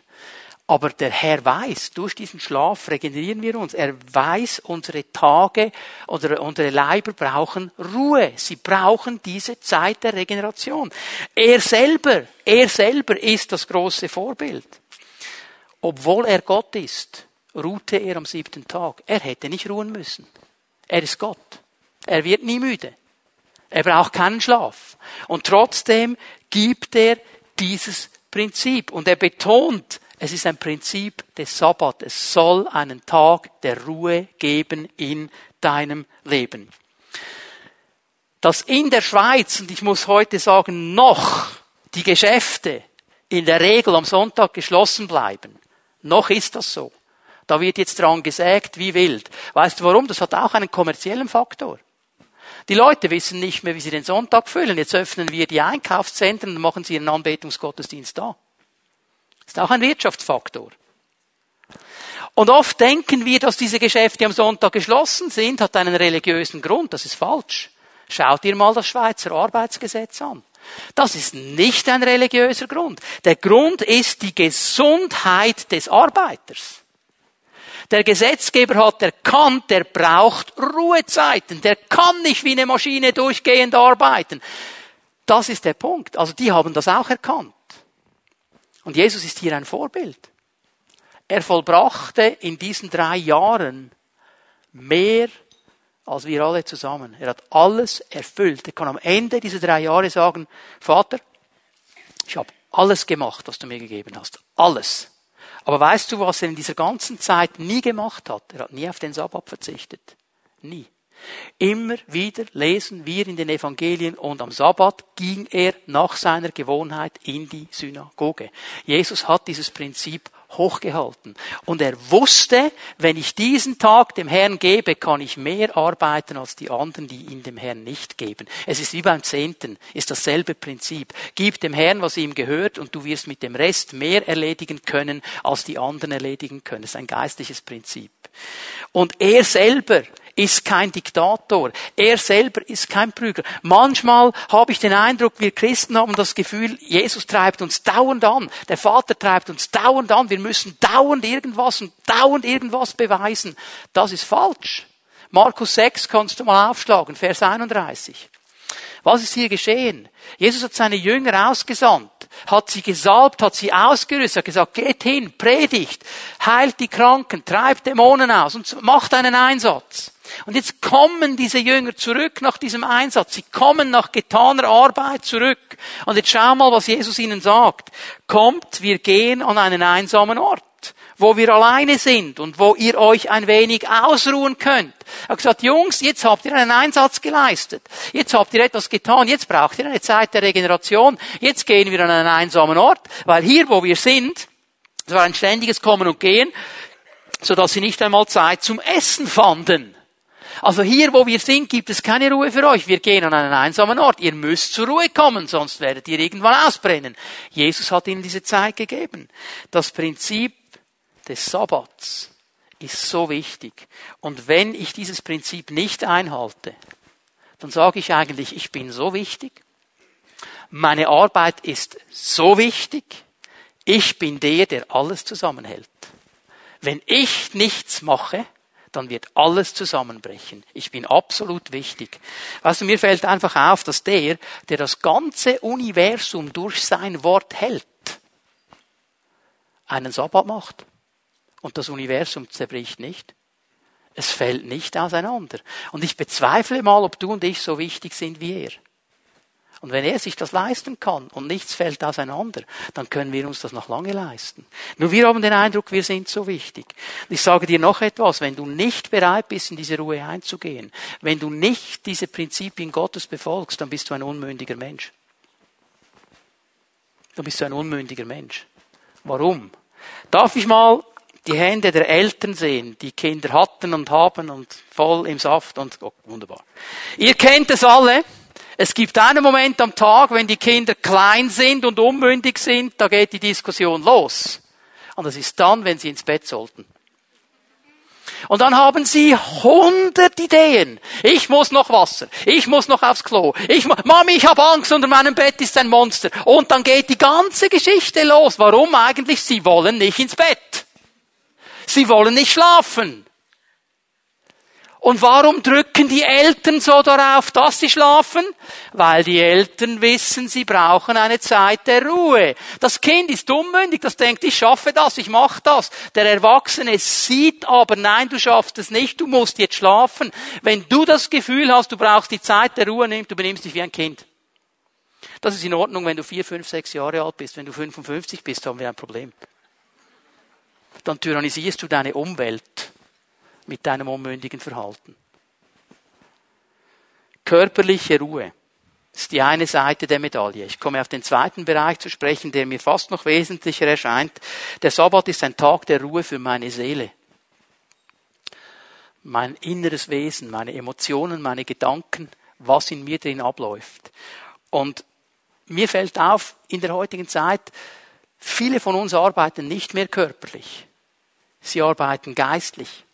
Aber der Herr weiß, durch diesen Schlaf regenerieren wir uns. Er weiß, unsere Tage oder unsere Leiber brauchen Ruhe. Sie brauchen diese Zeit der Regeneration. Er selber, er selber ist das große Vorbild. Obwohl er Gott ist, ruhte er am siebten Tag. Er hätte nicht ruhen müssen. Er ist Gott. Er wird nie müde. Er braucht keinen Schlaf. Und trotzdem gibt er dieses Prinzip. Und er betont, es ist ein Prinzip des Sabbat. Es soll einen Tag der Ruhe geben in deinem Leben. Dass in der Schweiz, und ich muss heute sagen, noch die Geschäfte in der Regel am Sonntag geschlossen bleiben. Noch ist das so. Da wird jetzt dran gesägt wie wild. Weißt du warum? Das hat auch einen kommerziellen Faktor. Die Leute wissen nicht mehr, wie sie den Sonntag füllen. Jetzt öffnen wir die Einkaufszentren und machen sie ihren Anbetungsgottesdienst da. Ist auch ein Wirtschaftsfaktor. Und oft denken wir, dass diese Geschäfte am Sonntag geschlossen sind, hat einen religiösen Grund. Das ist falsch. Schaut ihr mal das Schweizer Arbeitsgesetz an. Das ist nicht ein religiöser Grund. Der Grund ist die Gesundheit des Arbeiters. Der Gesetzgeber hat erkannt, der braucht Ruhezeiten. Der kann nicht wie eine Maschine durchgehend arbeiten. Das ist der Punkt. Also die haben das auch erkannt. Und Jesus ist hier ein Vorbild. Er vollbrachte in diesen drei Jahren mehr als wir alle zusammen. Er hat alles erfüllt. Er kann am Ende dieser drei Jahre sagen, Vater, ich habe alles gemacht, was du mir gegeben hast. Alles. Aber weißt du, was er in dieser ganzen Zeit nie gemacht hat? Er hat nie auf den Sabbat verzichtet. Nie. Immer wieder lesen wir in den Evangelien und am Sabbat ging er nach seiner Gewohnheit in die Synagoge. Jesus hat dieses Prinzip hochgehalten. Und er wusste, wenn ich diesen Tag dem Herrn gebe, kann ich mehr arbeiten als die anderen, die ihn dem Herrn nicht geben. Es ist wie beim Zehnten, ist dasselbe Prinzip. Gib dem Herrn, was ihm gehört, und du wirst mit dem Rest mehr erledigen können, als die anderen erledigen können. Das ist ein geistliches Prinzip. Und er selber ist kein Diktator. Er selber ist kein Prügler. Manchmal habe ich den Eindruck, wir Christen haben das Gefühl, Jesus treibt uns dauernd an. Der Vater treibt uns dauernd an. Wir müssen dauernd irgendwas und dauernd irgendwas beweisen. Das ist falsch. Markus 6 kannst du mal aufschlagen, Vers 31. Was ist hier geschehen? Jesus hat seine Jünger ausgesandt, hat sie gesalbt, hat sie ausgerüstet, hat gesagt, geht hin, predigt, heilt die Kranken, treibt Dämonen aus und macht einen Einsatz. Und jetzt kommen diese Jünger zurück nach diesem Einsatz. Sie kommen nach getaner Arbeit zurück. Und jetzt schau mal, was Jesus ihnen sagt. Kommt, wir gehen an einen einsamen Ort wo wir alleine sind und wo ihr euch ein wenig ausruhen könnt. Er hat gesagt, Jungs, jetzt habt ihr einen Einsatz geleistet. Jetzt habt ihr etwas getan. Jetzt braucht ihr eine Zeit der Regeneration. Jetzt gehen wir an einen einsamen Ort, weil hier, wo wir sind, es war ein ständiges Kommen und Gehen, sodass sie nicht einmal Zeit zum Essen fanden. Also hier, wo wir sind, gibt es keine Ruhe für euch. Wir gehen an einen einsamen Ort. Ihr müsst zur Ruhe kommen, sonst werdet ihr irgendwann ausbrennen. Jesus hat ihnen diese Zeit gegeben. Das Prinzip des Sabbats ist so wichtig. Und wenn ich dieses Prinzip nicht einhalte, dann sage ich eigentlich, ich bin so wichtig. Meine Arbeit ist so wichtig. Ich bin der, der alles zusammenhält. Wenn ich nichts mache, dann wird alles zusammenbrechen. Ich bin absolut wichtig. Weißt du, mir fällt einfach auf, dass der, der das ganze Universum durch sein Wort hält, einen Sabbat macht. Und das Universum zerbricht nicht. Es fällt nicht auseinander. Und ich bezweifle mal, ob du und ich so wichtig sind wie er. Und wenn er sich das leisten kann und nichts fällt auseinander, dann können wir uns das noch lange leisten. Nur wir haben den Eindruck, wir sind so wichtig. Ich sage dir noch etwas, wenn du nicht bereit bist, in diese Ruhe einzugehen, wenn du nicht diese Prinzipien Gottes befolgst, dann bist du ein unmündiger Mensch. Dann bist du ein unmündiger Mensch. Warum? Darf ich mal die Hände der Eltern sehen, die Kinder hatten und haben und voll im Saft und oh, wunderbar. Ihr kennt es alle. Es gibt einen Moment am Tag, wenn die Kinder klein sind und unmündig sind, da geht die Diskussion los. Und das ist dann, wenn sie ins Bett sollten. Und dann haben sie hundert Ideen. Ich muss noch Wasser. Ich muss noch aufs Klo. Ich, Mami, ich habe Angst, unter meinem Bett ist ein Monster. Und dann geht die ganze Geschichte los. Warum eigentlich? Sie wollen nicht ins Bett. Sie wollen nicht schlafen. Und warum drücken die Eltern so darauf, dass sie schlafen? Weil die Eltern wissen, sie brauchen eine Zeit der Ruhe. Das Kind ist unmündig, das denkt, ich schaffe das, ich mache das. Der Erwachsene sieht aber, nein, du schaffst es nicht, du musst jetzt schlafen. Wenn du das Gefühl hast, du brauchst die Zeit der Ruhe, nimm, du benimmst dich wie ein Kind. Das ist in Ordnung, wenn du vier, fünf, sechs Jahre alt bist. Wenn du 55 bist, haben wir ein Problem. Dann tyrannisierst du deine Umwelt mit deinem unmündigen Verhalten. Körperliche Ruhe ist die eine Seite der Medaille. Ich komme auf den zweiten Bereich zu sprechen, der mir fast noch wesentlicher erscheint. Der Sabbat ist ein Tag der Ruhe für meine Seele. Mein inneres Wesen, meine Emotionen, meine Gedanken was in mir drin abläuft. Und mir fällt auf, in der heutigen Zeit, viele von uns arbeiten nicht mehr körperlich. Sie arbeiten geistlich.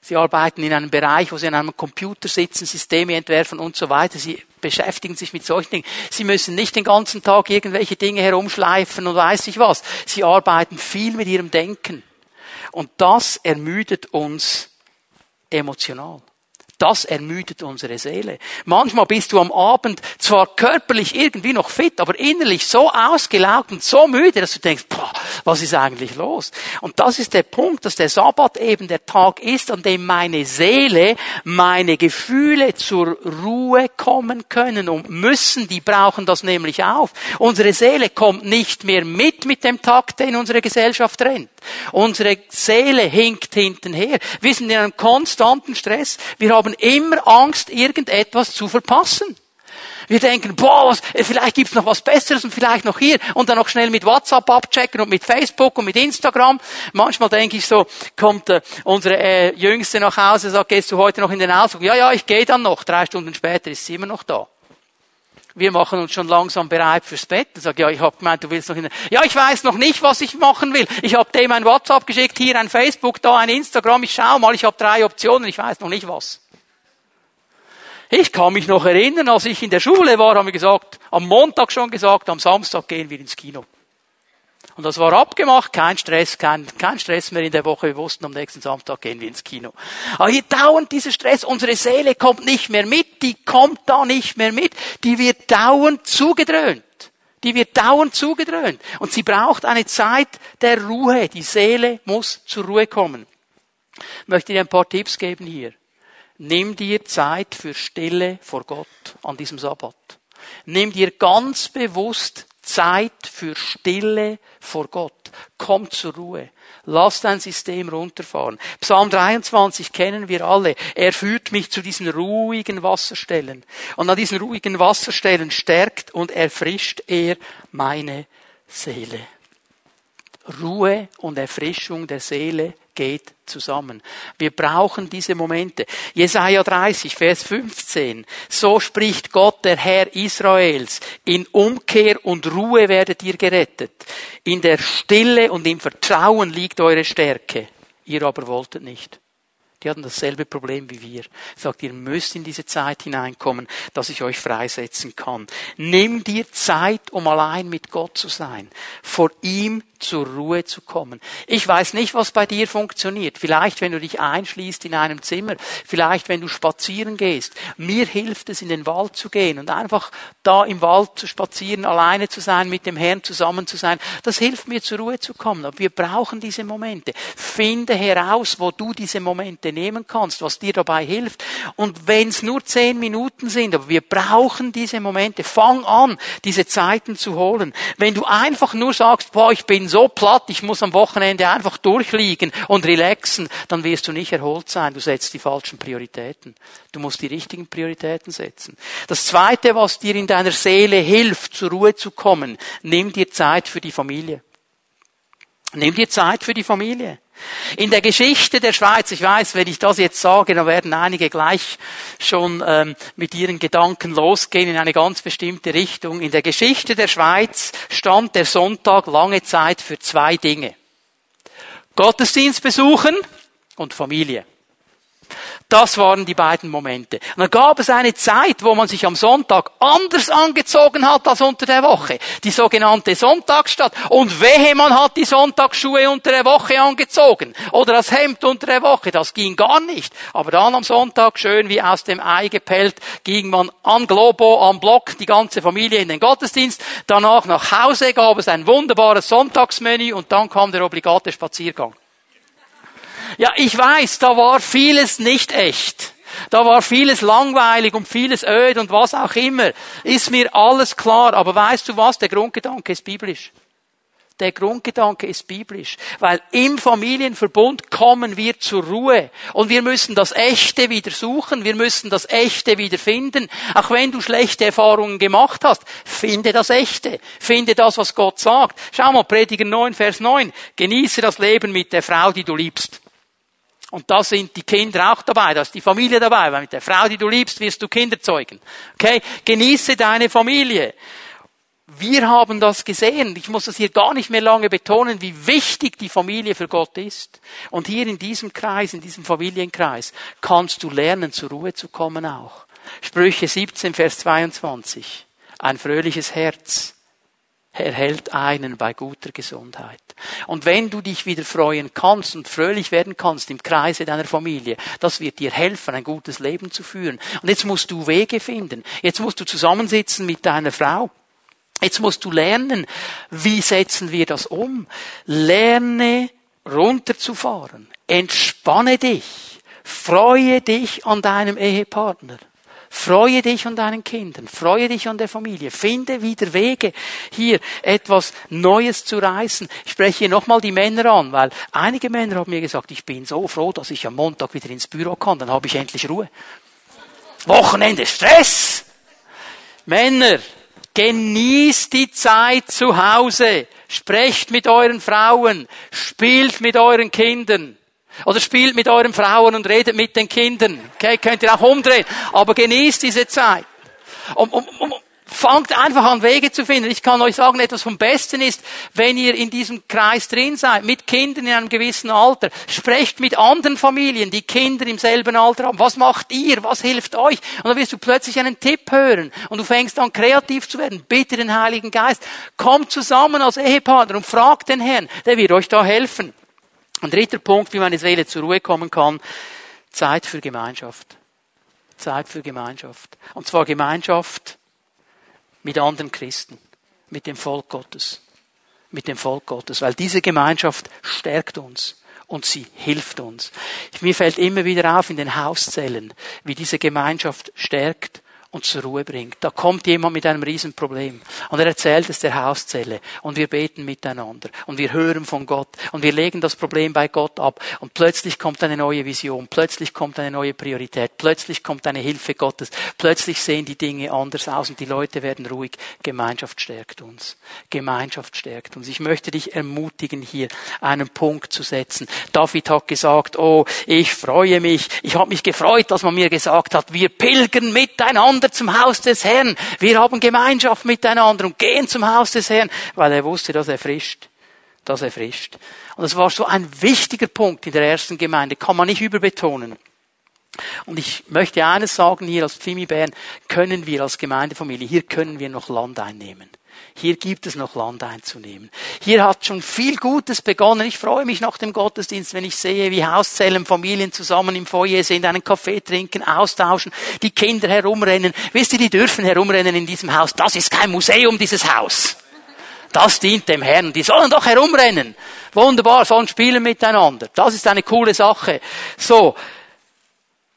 Sie arbeiten in einem Bereich, wo sie an einem Computer sitzen, Systeme entwerfen und so weiter. Sie beschäftigen sich mit solchen Dingen. Sie müssen nicht den ganzen Tag irgendwelche Dinge herumschleifen und weiß ich was. Sie arbeiten viel mit ihrem Denken. Und das ermüdet uns emotional. Das ermüdet unsere Seele. Manchmal bist du am Abend zwar körperlich irgendwie noch fit, aber innerlich so ausgelaugt und so müde, dass du denkst, boah, was ist eigentlich los? Und das ist der Punkt, dass der Sabbat eben der Tag ist, an dem meine Seele, meine Gefühle zur Ruhe kommen können und müssen. Die brauchen das nämlich auf. Unsere Seele kommt nicht mehr mit mit dem Takt, den unsere Gesellschaft rennt. Unsere Seele hinkt hintenher. Wir sind in einem konstanten Stress. Wir haben immer Angst, irgendetwas zu verpassen. Wir denken, boah, was, vielleicht gibt's noch was Besseres und vielleicht noch hier und dann noch schnell mit WhatsApp abchecken und mit Facebook und mit Instagram. Manchmal denke ich so, kommt äh, unsere äh, Jüngste nach Hause, sagt, gehst du heute noch in den Ausflug? Ja, ja, ich gehe dann noch. Drei Stunden später ist sie immer noch da. Wir machen uns schon langsam bereit fürs Bett. Und sag, ja, ich habe gemeint, du willst noch in. Ja, ich weiß noch nicht, was ich machen will. Ich habe dem ein WhatsApp geschickt, hier ein Facebook, da ein Instagram. Ich schau mal, ich habe drei Optionen, ich weiß noch nicht was. Ich kann mich noch erinnern, als ich in der Schule war, haben wir gesagt, am Montag schon gesagt, am Samstag gehen wir ins Kino. Und das war abgemacht, kein Stress, kein, kein Stress mehr in der Woche. Wir wussten, am nächsten Samstag gehen wir ins Kino. Aber hier dauernd dieser Stress, unsere Seele kommt nicht mehr mit, die kommt da nicht mehr mit, die wird dauernd zugedröhnt. Die wird dauernd zugedröhnt. Und sie braucht eine Zeit der Ruhe. Die Seele muss zur Ruhe kommen. Ich möchte dir ein paar Tipps geben hier. Nimm dir Zeit für Stille vor Gott an diesem Sabbat. Nimm dir ganz bewusst Zeit für Stille vor Gott. Komm zur Ruhe. Lass dein System runterfahren. Psalm 23 kennen wir alle. Er führt mich zu diesen ruhigen Wasserstellen. Und an diesen ruhigen Wasserstellen stärkt und erfrischt er meine Seele. Ruhe und Erfrischung der Seele geht zusammen. Wir brauchen diese Momente. Jesaja 30, Vers 15. So spricht Gott, der Herr Israels. In Umkehr und Ruhe werdet ihr gerettet. In der Stille und im Vertrauen liegt eure Stärke. Ihr aber wolltet nicht. Die hatten dasselbe Problem wie wir. Sagt, ihr müsst in diese Zeit hineinkommen, dass ich euch freisetzen kann. Nimm dir Zeit, um allein mit Gott zu sein. Vor ihm zur Ruhe zu kommen. Ich weiß nicht, was bei dir funktioniert. Vielleicht, wenn du dich einschließt in einem Zimmer. Vielleicht, wenn du spazieren gehst. Mir hilft es, in den Wald zu gehen und einfach da im Wald zu spazieren, alleine zu sein, mit dem Herrn zusammen zu sein. Das hilft mir, zur Ruhe zu kommen. Aber wir brauchen diese Momente. Finde heraus, wo du diese Momente nehmen kannst, was dir dabei hilft. Und wenn es nur zehn Minuten sind, aber wir brauchen diese Momente. Fang an, diese Zeiten zu holen. Wenn du einfach nur sagst, boah, ich bin so platt, ich muss am Wochenende einfach durchliegen und relaxen, dann wirst du nicht erholt sein. Du setzt die falschen Prioritäten. Du musst die richtigen Prioritäten setzen. Das zweite, was dir in deiner Seele hilft, zur Ruhe zu kommen, nimm dir Zeit für die Familie. Nimm dir Zeit für die Familie. In der Geschichte der Schweiz, ich weiß, wenn ich das jetzt sage, dann werden einige gleich schon ähm, mit ihren Gedanken losgehen in eine ganz bestimmte Richtung. In der Geschichte der Schweiz stand der Sonntag lange Zeit für zwei Dinge. Gottesdienst besuchen und Familie. Das waren die beiden Momente. Und dann gab es eine Zeit, wo man sich am Sonntag anders angezogen hat als unter der Woche. Die sogenannte Sonntagsstadt. Und wehe, man hat die Sonntagsschuhe unter der Woche angezogen. Oder das Hemd unter der Woche. Das ging gar nicht. Aber dann am Sonntag, schön wie aus dem Ei gepellt, ging man an Globo, am Block, die ganze Familie in den Gottesdienst. Danach nach Hause gab es ein wunderbares Sonntagsmenü und dann kam der obligate Spaziergang. Ja, ich weiß, da war vieles nicht echt. Da war vieles langweilig und vieles öd und was auch immer. Ist mir alles klar. Aber weißt du was? Der Grundgedanke ist biblisch. Der Grundgedanke ist biblisch, weil im Familienverbund kommen wir zur Ruhe und wir müssen das Echte wieder suchen, wir müssen das Echte wieder finden. Auch wenn du schlechte Erfahrungen gemacht hast, finde das Echte, finde das, was Gott sagt. Schau mal, Prediger 9, Vers 9, genieße das Leben mit der Frau, die du liebst. Und da sind die Kinder auch dabei, da ist die Familie dabei, weil mit der Frau, die du liebst, wirst du Kinder zeugen. Okay? Genieße deine Familie. Wir haben das gesehen. Ich muss das hier gar nicht mehr lange betonen, wie wichtig die Familie für Gott ist. Und hier in diesem Kreis, in diesem Familienkreis, kannst du lernen, zur Ruhe zu kommen auch. Sprüche 17, Vers 22. Ein fröhliches Herz erhält einen bei guter Gesundheit. Und wenn du dich wieder freuen kannst und fröhlich werden kannst im Kreise deiner Familie, das wird dir helfen, ein gutes Leben zu führen. Und jetzt musst du Wege finden. Jetzt musst du zusammensitzen mit deiner Frau. Jetzt musst du lernen, wie setzen wir das um? Lerne runterzufahren. Entspanne dich. Freue dich an deinem Ehepartner. Freue dich an deinen Kindern, freue dich an der Familie, finde wieder Wege, hier etwas Neues zu reißen. Ich spreche hier nochmal die Männer an, weil einige Männer haben mir gesagt, ich bin so froh, dass ich am Montag wieder ins Büro kann, dann habe ich endlich Ruhe. Wochenende Stress! Männer, genießt die Zeit zu Hause, sprecht mit euren Frauen, spielt mit euren Kindern. Oder spielt mit euren Frauen und redet mit den Kindern. Okay, könnt ihr auch umdrehen. Aber genießt diese Zeit. Um, um, um, fangt einfach an, Wege zu finden. Ich kann euch sagen, etwas vom Besten ist, wenn ihr in diesem Kreis drin seid, mit Kindern in einem gewissen Alter, sprecht mit anderen Familien, die Kinder im selben Alter haben. Was macht ihr? Was hilft euch? Und dann wirst du plötzlich einen Tipp hören und du fängst an, kreativ zu werden. Bitte den Heiligen Geist. Kommt zusammen als Ehepartner und fragt den Herrn. Der wird euch da helfen. Ein dritter Punkt, wie meine Seele zur Ruhe kommen kann, Zeit für Gemeinschaft. Zeit für Gemeinschaft. Und zwar Gemeinschaft mit anderen Christen, mit dem Volk Gottes. Mit dem Volk Gottes. Weil diese Gemeinschaft stärkt uns und sie hilft uns. Mir fällt immer wieder auf in den Hauszellen, wie diese Gemeinschaft stärkt und zur Ruhe bringt. Da kommt jemand mit einem Riesenproblem und er erzählt es der Hauszelle und wir beten miteinander und wir hören von Gott und wir legen das Problem bei Gott ab und plötzlich kommt eine neue Vision, plötzlich kommt eine neue Priorität, plötzlich kommt eine Hilfe Gottes, plötzlich sehen die Dinge anders aus und die Leute werden ruhig. Gemeinschaft stärkt uns. Gemeinschaft stärkt uns. Ich möchte dich ermutigen, hier einen Punkt zu setzen. David hat gesagt, oh, ich freue mich. Ich habe mich gefreut, dass man mir gesagt hat, wir pilgern miteinander miteinander zum Haus des Herrn. Wir haben Gemeinschaft miteinander und gehen zum Haus des Herrn, weil er wusste, dass er frischt. Dass er frischt. Und das war so ein wichtiger Punkt in der ersten Gemeinde. Kann man nicht überbetonen. Und ich möchte eines sagen, hier als Pfimi Bern können wir als Gemeindefamilie, hier können wir noch Land einnehmen. Hier gibt es noch Land einzunehmen. Hier hat schon viel Gutes begonnen. Ich freue mich nach dem Gottesdienst, wenn ich sehe, wie Hauszellen, Familien zusammen im Foyer sind, einen Kaffee trinken, austauschen, die Kinder herumrennen. Wisst ihr, die dürfen herumrennen in diesem Haus. Das ist kein Museum, dieses Haus. Das dient dem Herrn. Die sollen doch herumrennen. Wunderbar, sollen spielen miteinander. Das ist eine coole Sache. So,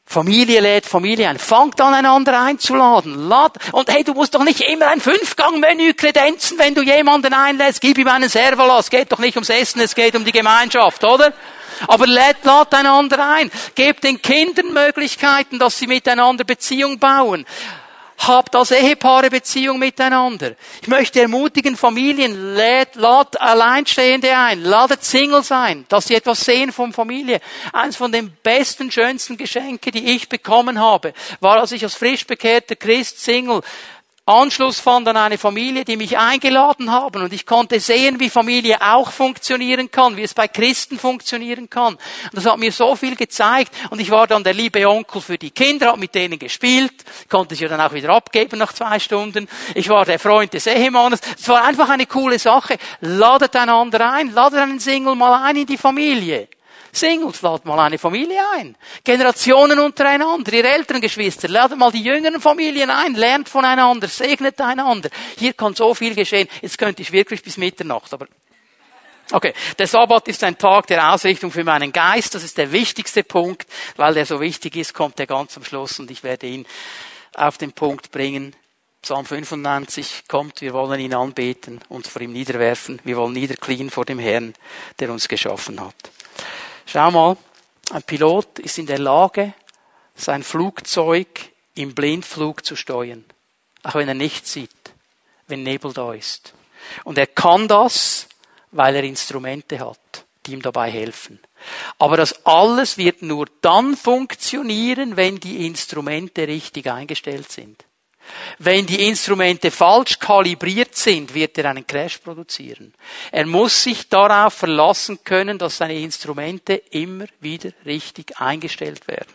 Familie lädt Familie ein. Fangt an, einander einzuladen. Lad. Und hey, du musst doch nicht immer ein Fünfgang-Menü kredenzen, wenn du jemanden einlädst. Gib ihm einen Servola. Es geht doch nicht ums Essen, es geht um die Gemeinschaft, oder? Aber lad, lad einander ein. Gebt den Kindern Möglichkeiten, dass sie miteinander Beziehung bauen. Habt als Ehepaare Beziehung miteinander. Ich möchte ermutigen, Familien, lädt, lad Alleinstehende ein, ladet Singles ein, dass sie etwas sehen von Familie. Eines von den besten, schönsten Geschenke, die ich bekommen habe, war, als ich als frisch bekehrter Christ Single Anschluss fand an eine Familie, die mich eingeladen haben und ich konnte sehen, wie Familie auch funktionieren kann, wie es bei Christen funktionieren kann. Und das hat mir so viel gezeigt und ich war dann der liebe Onkel für die Kinder, habe mit denen gespielt, konnte sie dann auch wieder abgeben nach zwei Stunden. Ich war der Freund des Ehemannes. Es war einfach eine coole Sache. Ladet einander ein, ladet einen Single mal ein in die Familie. Singles, ladet mal eine Familie ein. Generationen untereinander, ihr älteren Geschwister, ladet mal die jüngeren Familien ein, lernt voneinander, segnet einander. Hier kann so viel geschehen. Jetzt könnte ich wirklich bis Mitternacht, aber Okay, der Sabbat ist ein Tag der Ausrichtung für meinen Geist. Das ist der wichtigste Punkt, weil der so wichtig ist, kommt er ganz am Schluss und ich werde ihn auf den Punkt bringen. Psalm 95 kommt, wir wollen ihn anbeten, und vor ihm niederwerfen. Wir wollen niederknien vor dem Herrn, der uns geschaffen hat. Schau mal, ein Pilot ist in der Lage, sein Flugzeug im Blindflug zu steuern. Auch wenn er nichts sieht, wenn Nebel da ist. Und er kann das, weil er Instrumente hat, die ihm dabei helfen. Aber das alles wird nur dann funktionieren, wenn die Instrumente richtig eingestellt sind. Wenn die Instrumente falsch kalibriert sind, wird er einen Crash produzieren. Er muss sich darauf verlassen können, dass seine Instrumente immer wieder richtig eingestellt werden.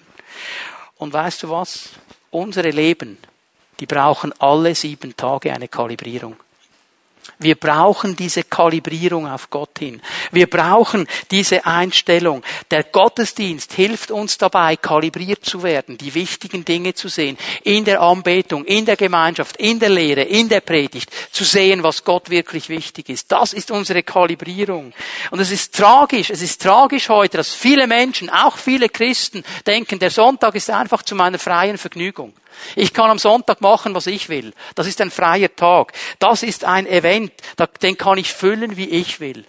Und weißt du was? Unsere Leben, die brauchen alle sieben Tage eine Kalibrierung. Wir brauchen diese Kalibrierung auf Gott hin. Wir brauchen diese Einstellung. Der Gottesdienst hilft uns dabei, kalibriert zu werden, die wichtigen Dinge zu sehen, in der Anbetung, in der Gemeinschaft, in der Lehre, in der Predigt, zu sehen, was Gott wirklich wichtig ist. Das ist unsere Kalibrierung. Und es ist tragisch, es ist tragisch heute, dass viele Menschen, auch viele Christen, denken, der Sonntag ist einfach zu meiner freien Vergnügung. Ich kann am Sonntag machen, was ich will. Das ist ein freier Tag. Das ist ein Event. Den kann ich füllen, wie ich will.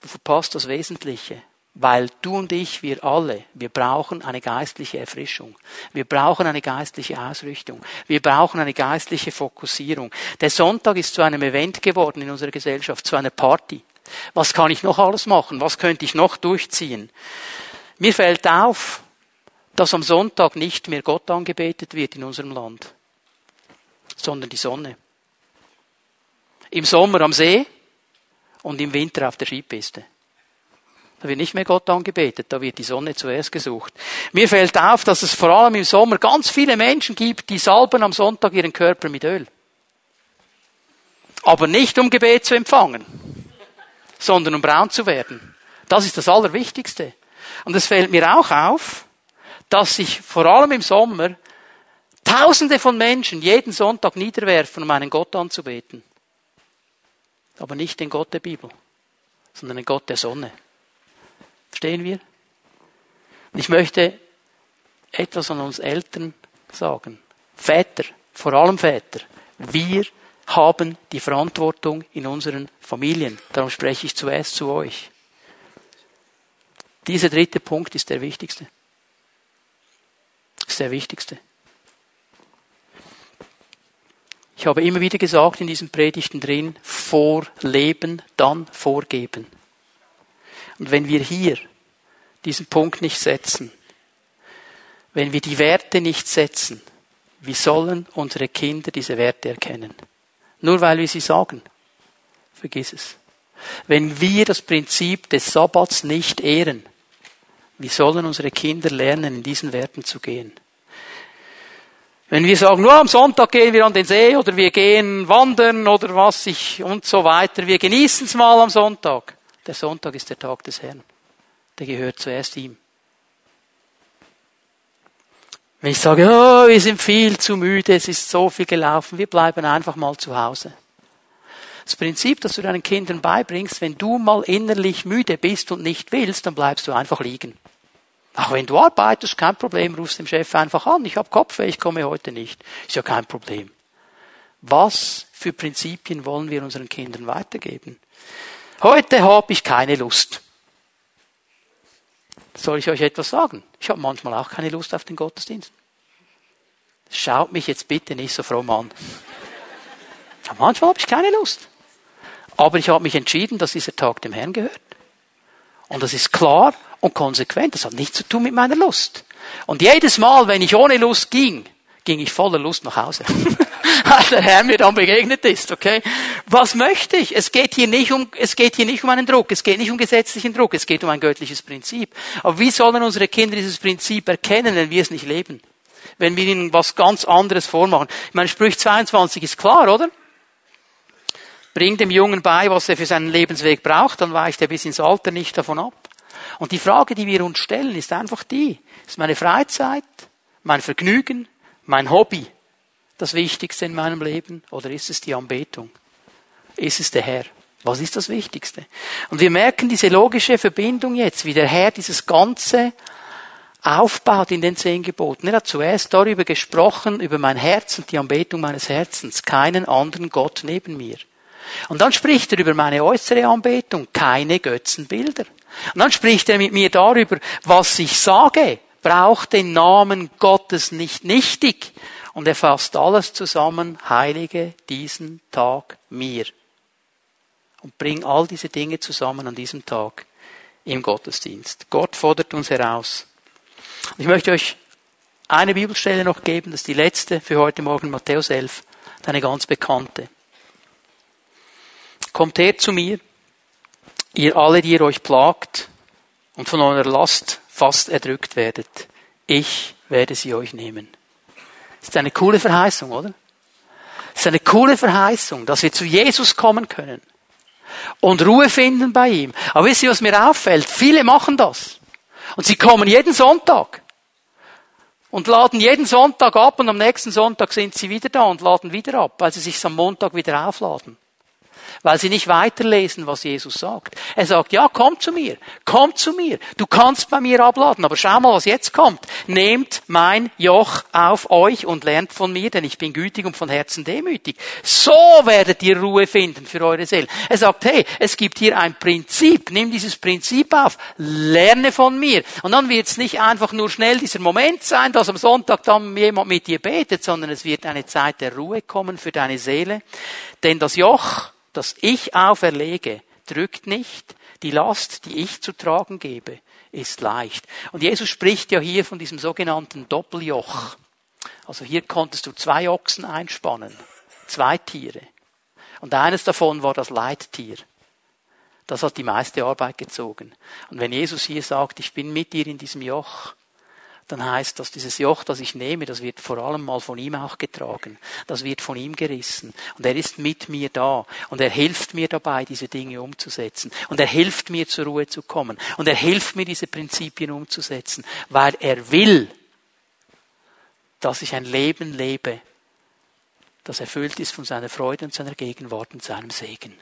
Du verpasst das Wesentliche. Weil du und ich, wir alle, wir brauchen eine geistliche Erfrischung. Wir brauchen eine geistliche Ausrichtung. Wir brauchen eine geistliche Fokussierung. Der Sonntag ist zu einem Event geworden in unserer Gesellschaft, zu einer Party. Was kann ich noch alles machen? Was könnte ich noch durchziehen? Mir fällt auf, dass am Sonntag nicht mehr Gott angebetet wird in unserem Land, sondern die Sonne. Im Sommer am See und im Winter auf der Skipiste. Da wird nicht mehr Gott angebetet, da wird die Sonne zuerst gesucht. Mir fällt auf, dass es vor allem im Sommer ganz viele Menschen gibt, die salben am Sonntag ihren Körper mit Öl. Aber nicht um Gebet zu empfangen, sondern um braun zu werden. Das ist das Allerwichtigste. Und es fällt mir auch auf, dass sich vor allem im Sommer Tausende von Menschen jeden Sonntag niederwerfen, um einen Gott anzubeten. Aber nicht den Gott der Bibel, sondern den Gott der Sonne. Verstehen wir? Ich möchte etwas an uns Eltern sagen. Väter, vor allem Väter. Wir haben die Verantwortung in unseren Familien. Darum spreche ich zuerst zu euch. Dieser dritte Punkt ist der wichtigste. Das ist der wichtigste. Ich habe immer wieder gesagt in diesen Predigten drin, vorleben, dann vorgeben. Und wenn wir hier diesen Punkt nicht setzen, wenn wir die Werte nicht setzen, wie sollen unsere Kinder diese Werte erkennen? Nur weil wir sie sagen. Vergiss es. Wenn wir das Prinzip des Sabbats nicht ehren, wie sollen unsere Kinder lernen, in diesen Werten zu gehen? Wenn wir sagen, nur am Sonntag gehen wir an den See oder wir gehen wandern oder was ich und so weiter, wir genießen es mal am Sonntag. Der Sonntag ist der Tag des Herrn. Der gehört zuerst ihm. Wenn ich sage, oh, wir sind viel zu müde, es ist so viel gelaufen, wir bleiben einfach mal zu Hause. Das Prinzip, das du deinen Kindern beibringst, wenn du mal innerlich müde bist und nicht willst, dann bleibst du einfach liegen. Auch wenn du arbeitest, kein Problem, rufst dem Chef einfach an, ich habe Kopfweh, ich komme heute nicht. Ist ja kein Problem. Was für Prinzipien wollen wir unseren Kindern weitergeben? Heute habe ich keine Lust. Soll ich euch etwas sagen? Ich habe manchmal auch keine Lust auf den Gottesdienst. Schaut mich jetzt bitte nicht so fromm an. [LAUGHS] manchmal habe ich keine Lust. Aber ich habe mich entschieden, dass dieser Tag dem Herrn gehört. Und das ist klar und konsequent. Das hat nichts zu tun mit meiner Lust. Und jedes Mal, wenn ich ohne Lust ging, ging ich voller Lust nach Hause. [LAUGHS] Als der Herr mir dann begegnet ist, okay? Was möchte ich? Es geht hier nicht um, es geht hier nicht um einen Druck. Es geht nicht um gesetzlichen Druck. Es geht um ein göttliches Prinzip. Aber wie sollen unsere Kinder dieses Prinzip erkennen, wenn wir es nicht leben? Wenn wir ihnen was ganz anderes vormachen? Ich meine, Sprüch 22 ist klar, oder? Bring dem Jungen bei, was er für seinen Lebensweg braucht, dann weicht er bis ins Alter nicht davon ab. Und die Frage, die wir uns stellen, ist einfach die, ist meine Freizeit, mein Vergnügen, mein Hobby das Wichtigste in meinem Leben oder ist es die Anbetung? Ist es der Herr? Was ist das Wichtigste? Und wir merken diese logische Verbindung jetzt, wie der Herr dieses Ganze aufbaut in den zehn Geboten. Er hat zuerst darüber gesprochen, über mein Herz und die Anbetung meines Herzens. Keinen anderen Gott neben mir. Und dann spricht er über meine äußere Anbetung, keine Götzenbilder. Und dann spricht er mit mir darüber, was ich sage, braucht den Namen Gottes nicht nichtig. Und er fasst alles zusammen, heilige diesen Tag mir. Und bring all diese Dinge zusammen an diesem Tag. im Gottesdienst. Gott fordert uns heraus. Ich möchte euch eine Bibelstelle noch geben, das ist die letzte für heute Morgen, Matthäus 11, eine ganz bekannte. Kommt her zu mir, ihr alle, die ihr euch plagt und von eurer Last fast erdrückt werdet. Ich werde sie euch nehmen. Das ist eine coole Verheißung, oder? Das ist eine coole Verheißung, dass wir zu Jesus kommen können und Ruhe finden bei ihm. Aber wisst ihr, was mir auffällt? Viele machen das. Und sie kommen jeden Sonntag und laden jeden Sonntag ab und am nächsten Sonntag sind sie wieder da und laden wieder ab, weil sie sich am Montag wieder aufladen weil sie nicht weiterlesen, was Jesus sagt. Er sagt, ja, komm zu mir, komm zu mir, du kannst bei mir abladen, aber schau mal, was jetzt kommt. Nehmt mein Joch auf euch und lernt von mir, denn ich bin gütig und von Herzen demütig. So werdet ihr Ruhe finden für eure Seele. Er sagt, hey, es gibt hier ein Prinzip, nimm dieses Prinzip auf, lerne von mir. Und dann wird es nicht einfach nur schnell dieser Moment sein, dass am Sonntag dann jemand mit dir betet, sondern es wird eine Zeit der Ruhe kommen für deine Seele. Denn das Joch, das ich auferlege, drückt nicht. Die Last, die ich zu tragen gebe, ist leicht. Und Jesus spricht ja hier von diesem sogenannten Doppeljoch. Also hier konntest du zwei Ochsen einspannen, zwei Tiere. Und eines davon war das Leittier. Das hat die meiste Arbeit gezogen. Und wenn Jesus hier sagt, ich bin mit dir in diesem Joch, dann heißt das, dieses Joch, das ich nehme, das wird vor allem mal von ihm auch getragen. Das wird von ihm gerissen. Und er ist mit mir da. Und er hilft mir dabei, diese Dinge umzusetzen. Und er hilft mir zur Ruhe zu kommen. Und er hilft mir, diese Prinzipien umzusetzen. Weil er will, dass ich ein Leben lebe, das erfüllt ist von seiner Freude und seiner Gegenwart und seinem Segen.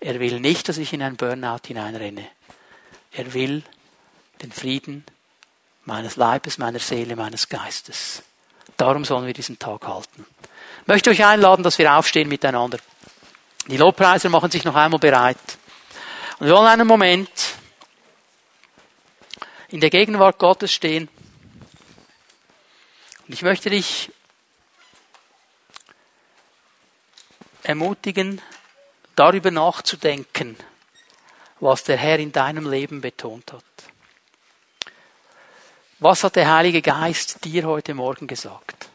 Er will nicht, dass ich in ein Burnout hineinrenne. Er will den Frieden meines Leibes, meiner Seele, meines Geistes. Darum sollen wir diesen Tag halten. Ich möchte euch einladen, dass wir aufstehen miteinander. Die Lobpreiser machen sich noch einmal bereit. Und wir wollen einen Moment in der Gegenwart Gottes stehen. Und ich möchte dich ermutigen, darüber nachzudenken, was der Herr in deinem Leben betont hat. Was hat der Heilige Geist dir heute Morgen gesagt?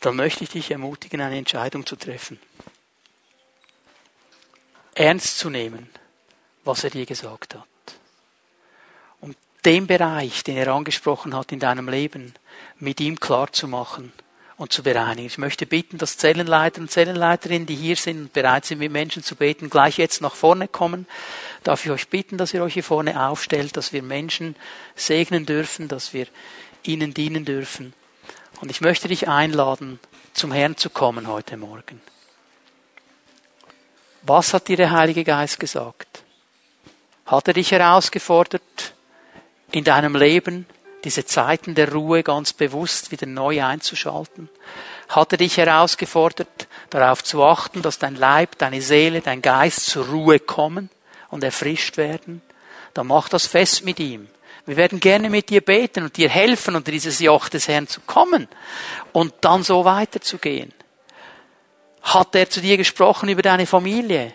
Dann möchte ich dich ermutigen, eine Entscheidung zu treffen. Ernst zu nehmen, was er dir gesagt hat. Und den Bereich, den er angesprochen hat in deinem Leben, mit ihm klar zu machen und zu bereinigen. Ich möchte bitten, dass Zellenleiter und Zellenleiterinnen, die hier sind und bereit sind, mit Menschen zu beten, gleich jetzt nach vorne kommen. Darf ich euch bitten, dass ihr euch hier vorne aufstellt, dass wir Menschen segnen dürfen, dass wir ihnen dienen dürfen. Und ich möchte dich einladen, zum Herrn zu kommen heute Morgen. Was hat dir der Heilige Geist gesagt? Hat er dich herausgefordert in deinem Leben, diese Zeiten der Ruhe ganz bewusst wieder neu einzuschalten? Hat er dich herausgefordert, darauf zu achten, dass dein Leib, deine Seele, dein Geist zur Ruhe kommen und erfrischt werden? Dann mach das fest mit ihm. Wir werden gerne mit dir beten und dir helfen, unter dieses Joch des Herrn zu kommen und dann so weiterzugehen. Hat er zu dir gesprochen über deine Familie?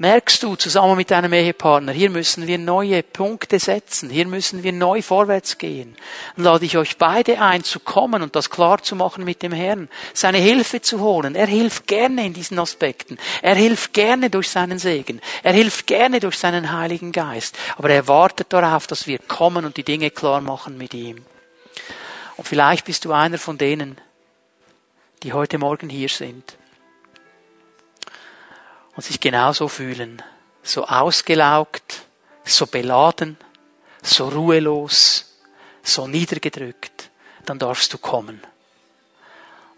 Merkst du zusammen mit deinem Ehepartner, hier müssen wir neue Punkte setzen, hier müssen wir neu vorwärts gehen. Dann lade ich euch beide ein, zu kommen und das klar zu machen mit dem Herrn, seine Hilfe zu holen. Er hilft gerne in diesen Aspekten. Er hilft gerne durch seinen Segen. Er hilft gerne durch seinen Heiligen Geist. Aber er wartet darauf, dass wir kommen und die Dinge klar machen mit ihm. Und vielleicht bist du einer von denen, die heute Morgen hier sind und sich genauso fühlen. So ausgelaugt, so beladen, so ruhelos, so niedergedrückt, dann darfst du kommen.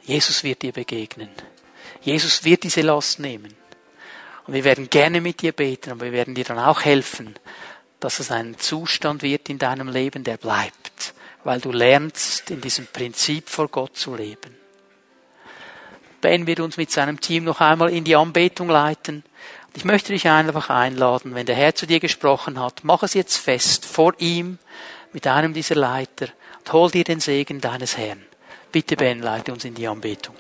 Jesus wird dir begegnen. Jesus wird diese Last nehmen. Und wir werden gerne mit dir beten, aber wir werden dir dann auch helfen, dass es ein Zustand wird in deinem Leben, der bleibt, weil du lernst, in diesem Prinzip vor Gott zu leben. Ben wird uns mit seinem Team noch einmal in die Anbetung leiten. Ich möchte dich einfach einladen, wenn der Herr zu dir gesprochen hat, mach es jetzt fest vor ihm mit einem dieser Leiter und hol dir den Segen deines Herrn. Bitte Ben, leite uns in die Anbetung.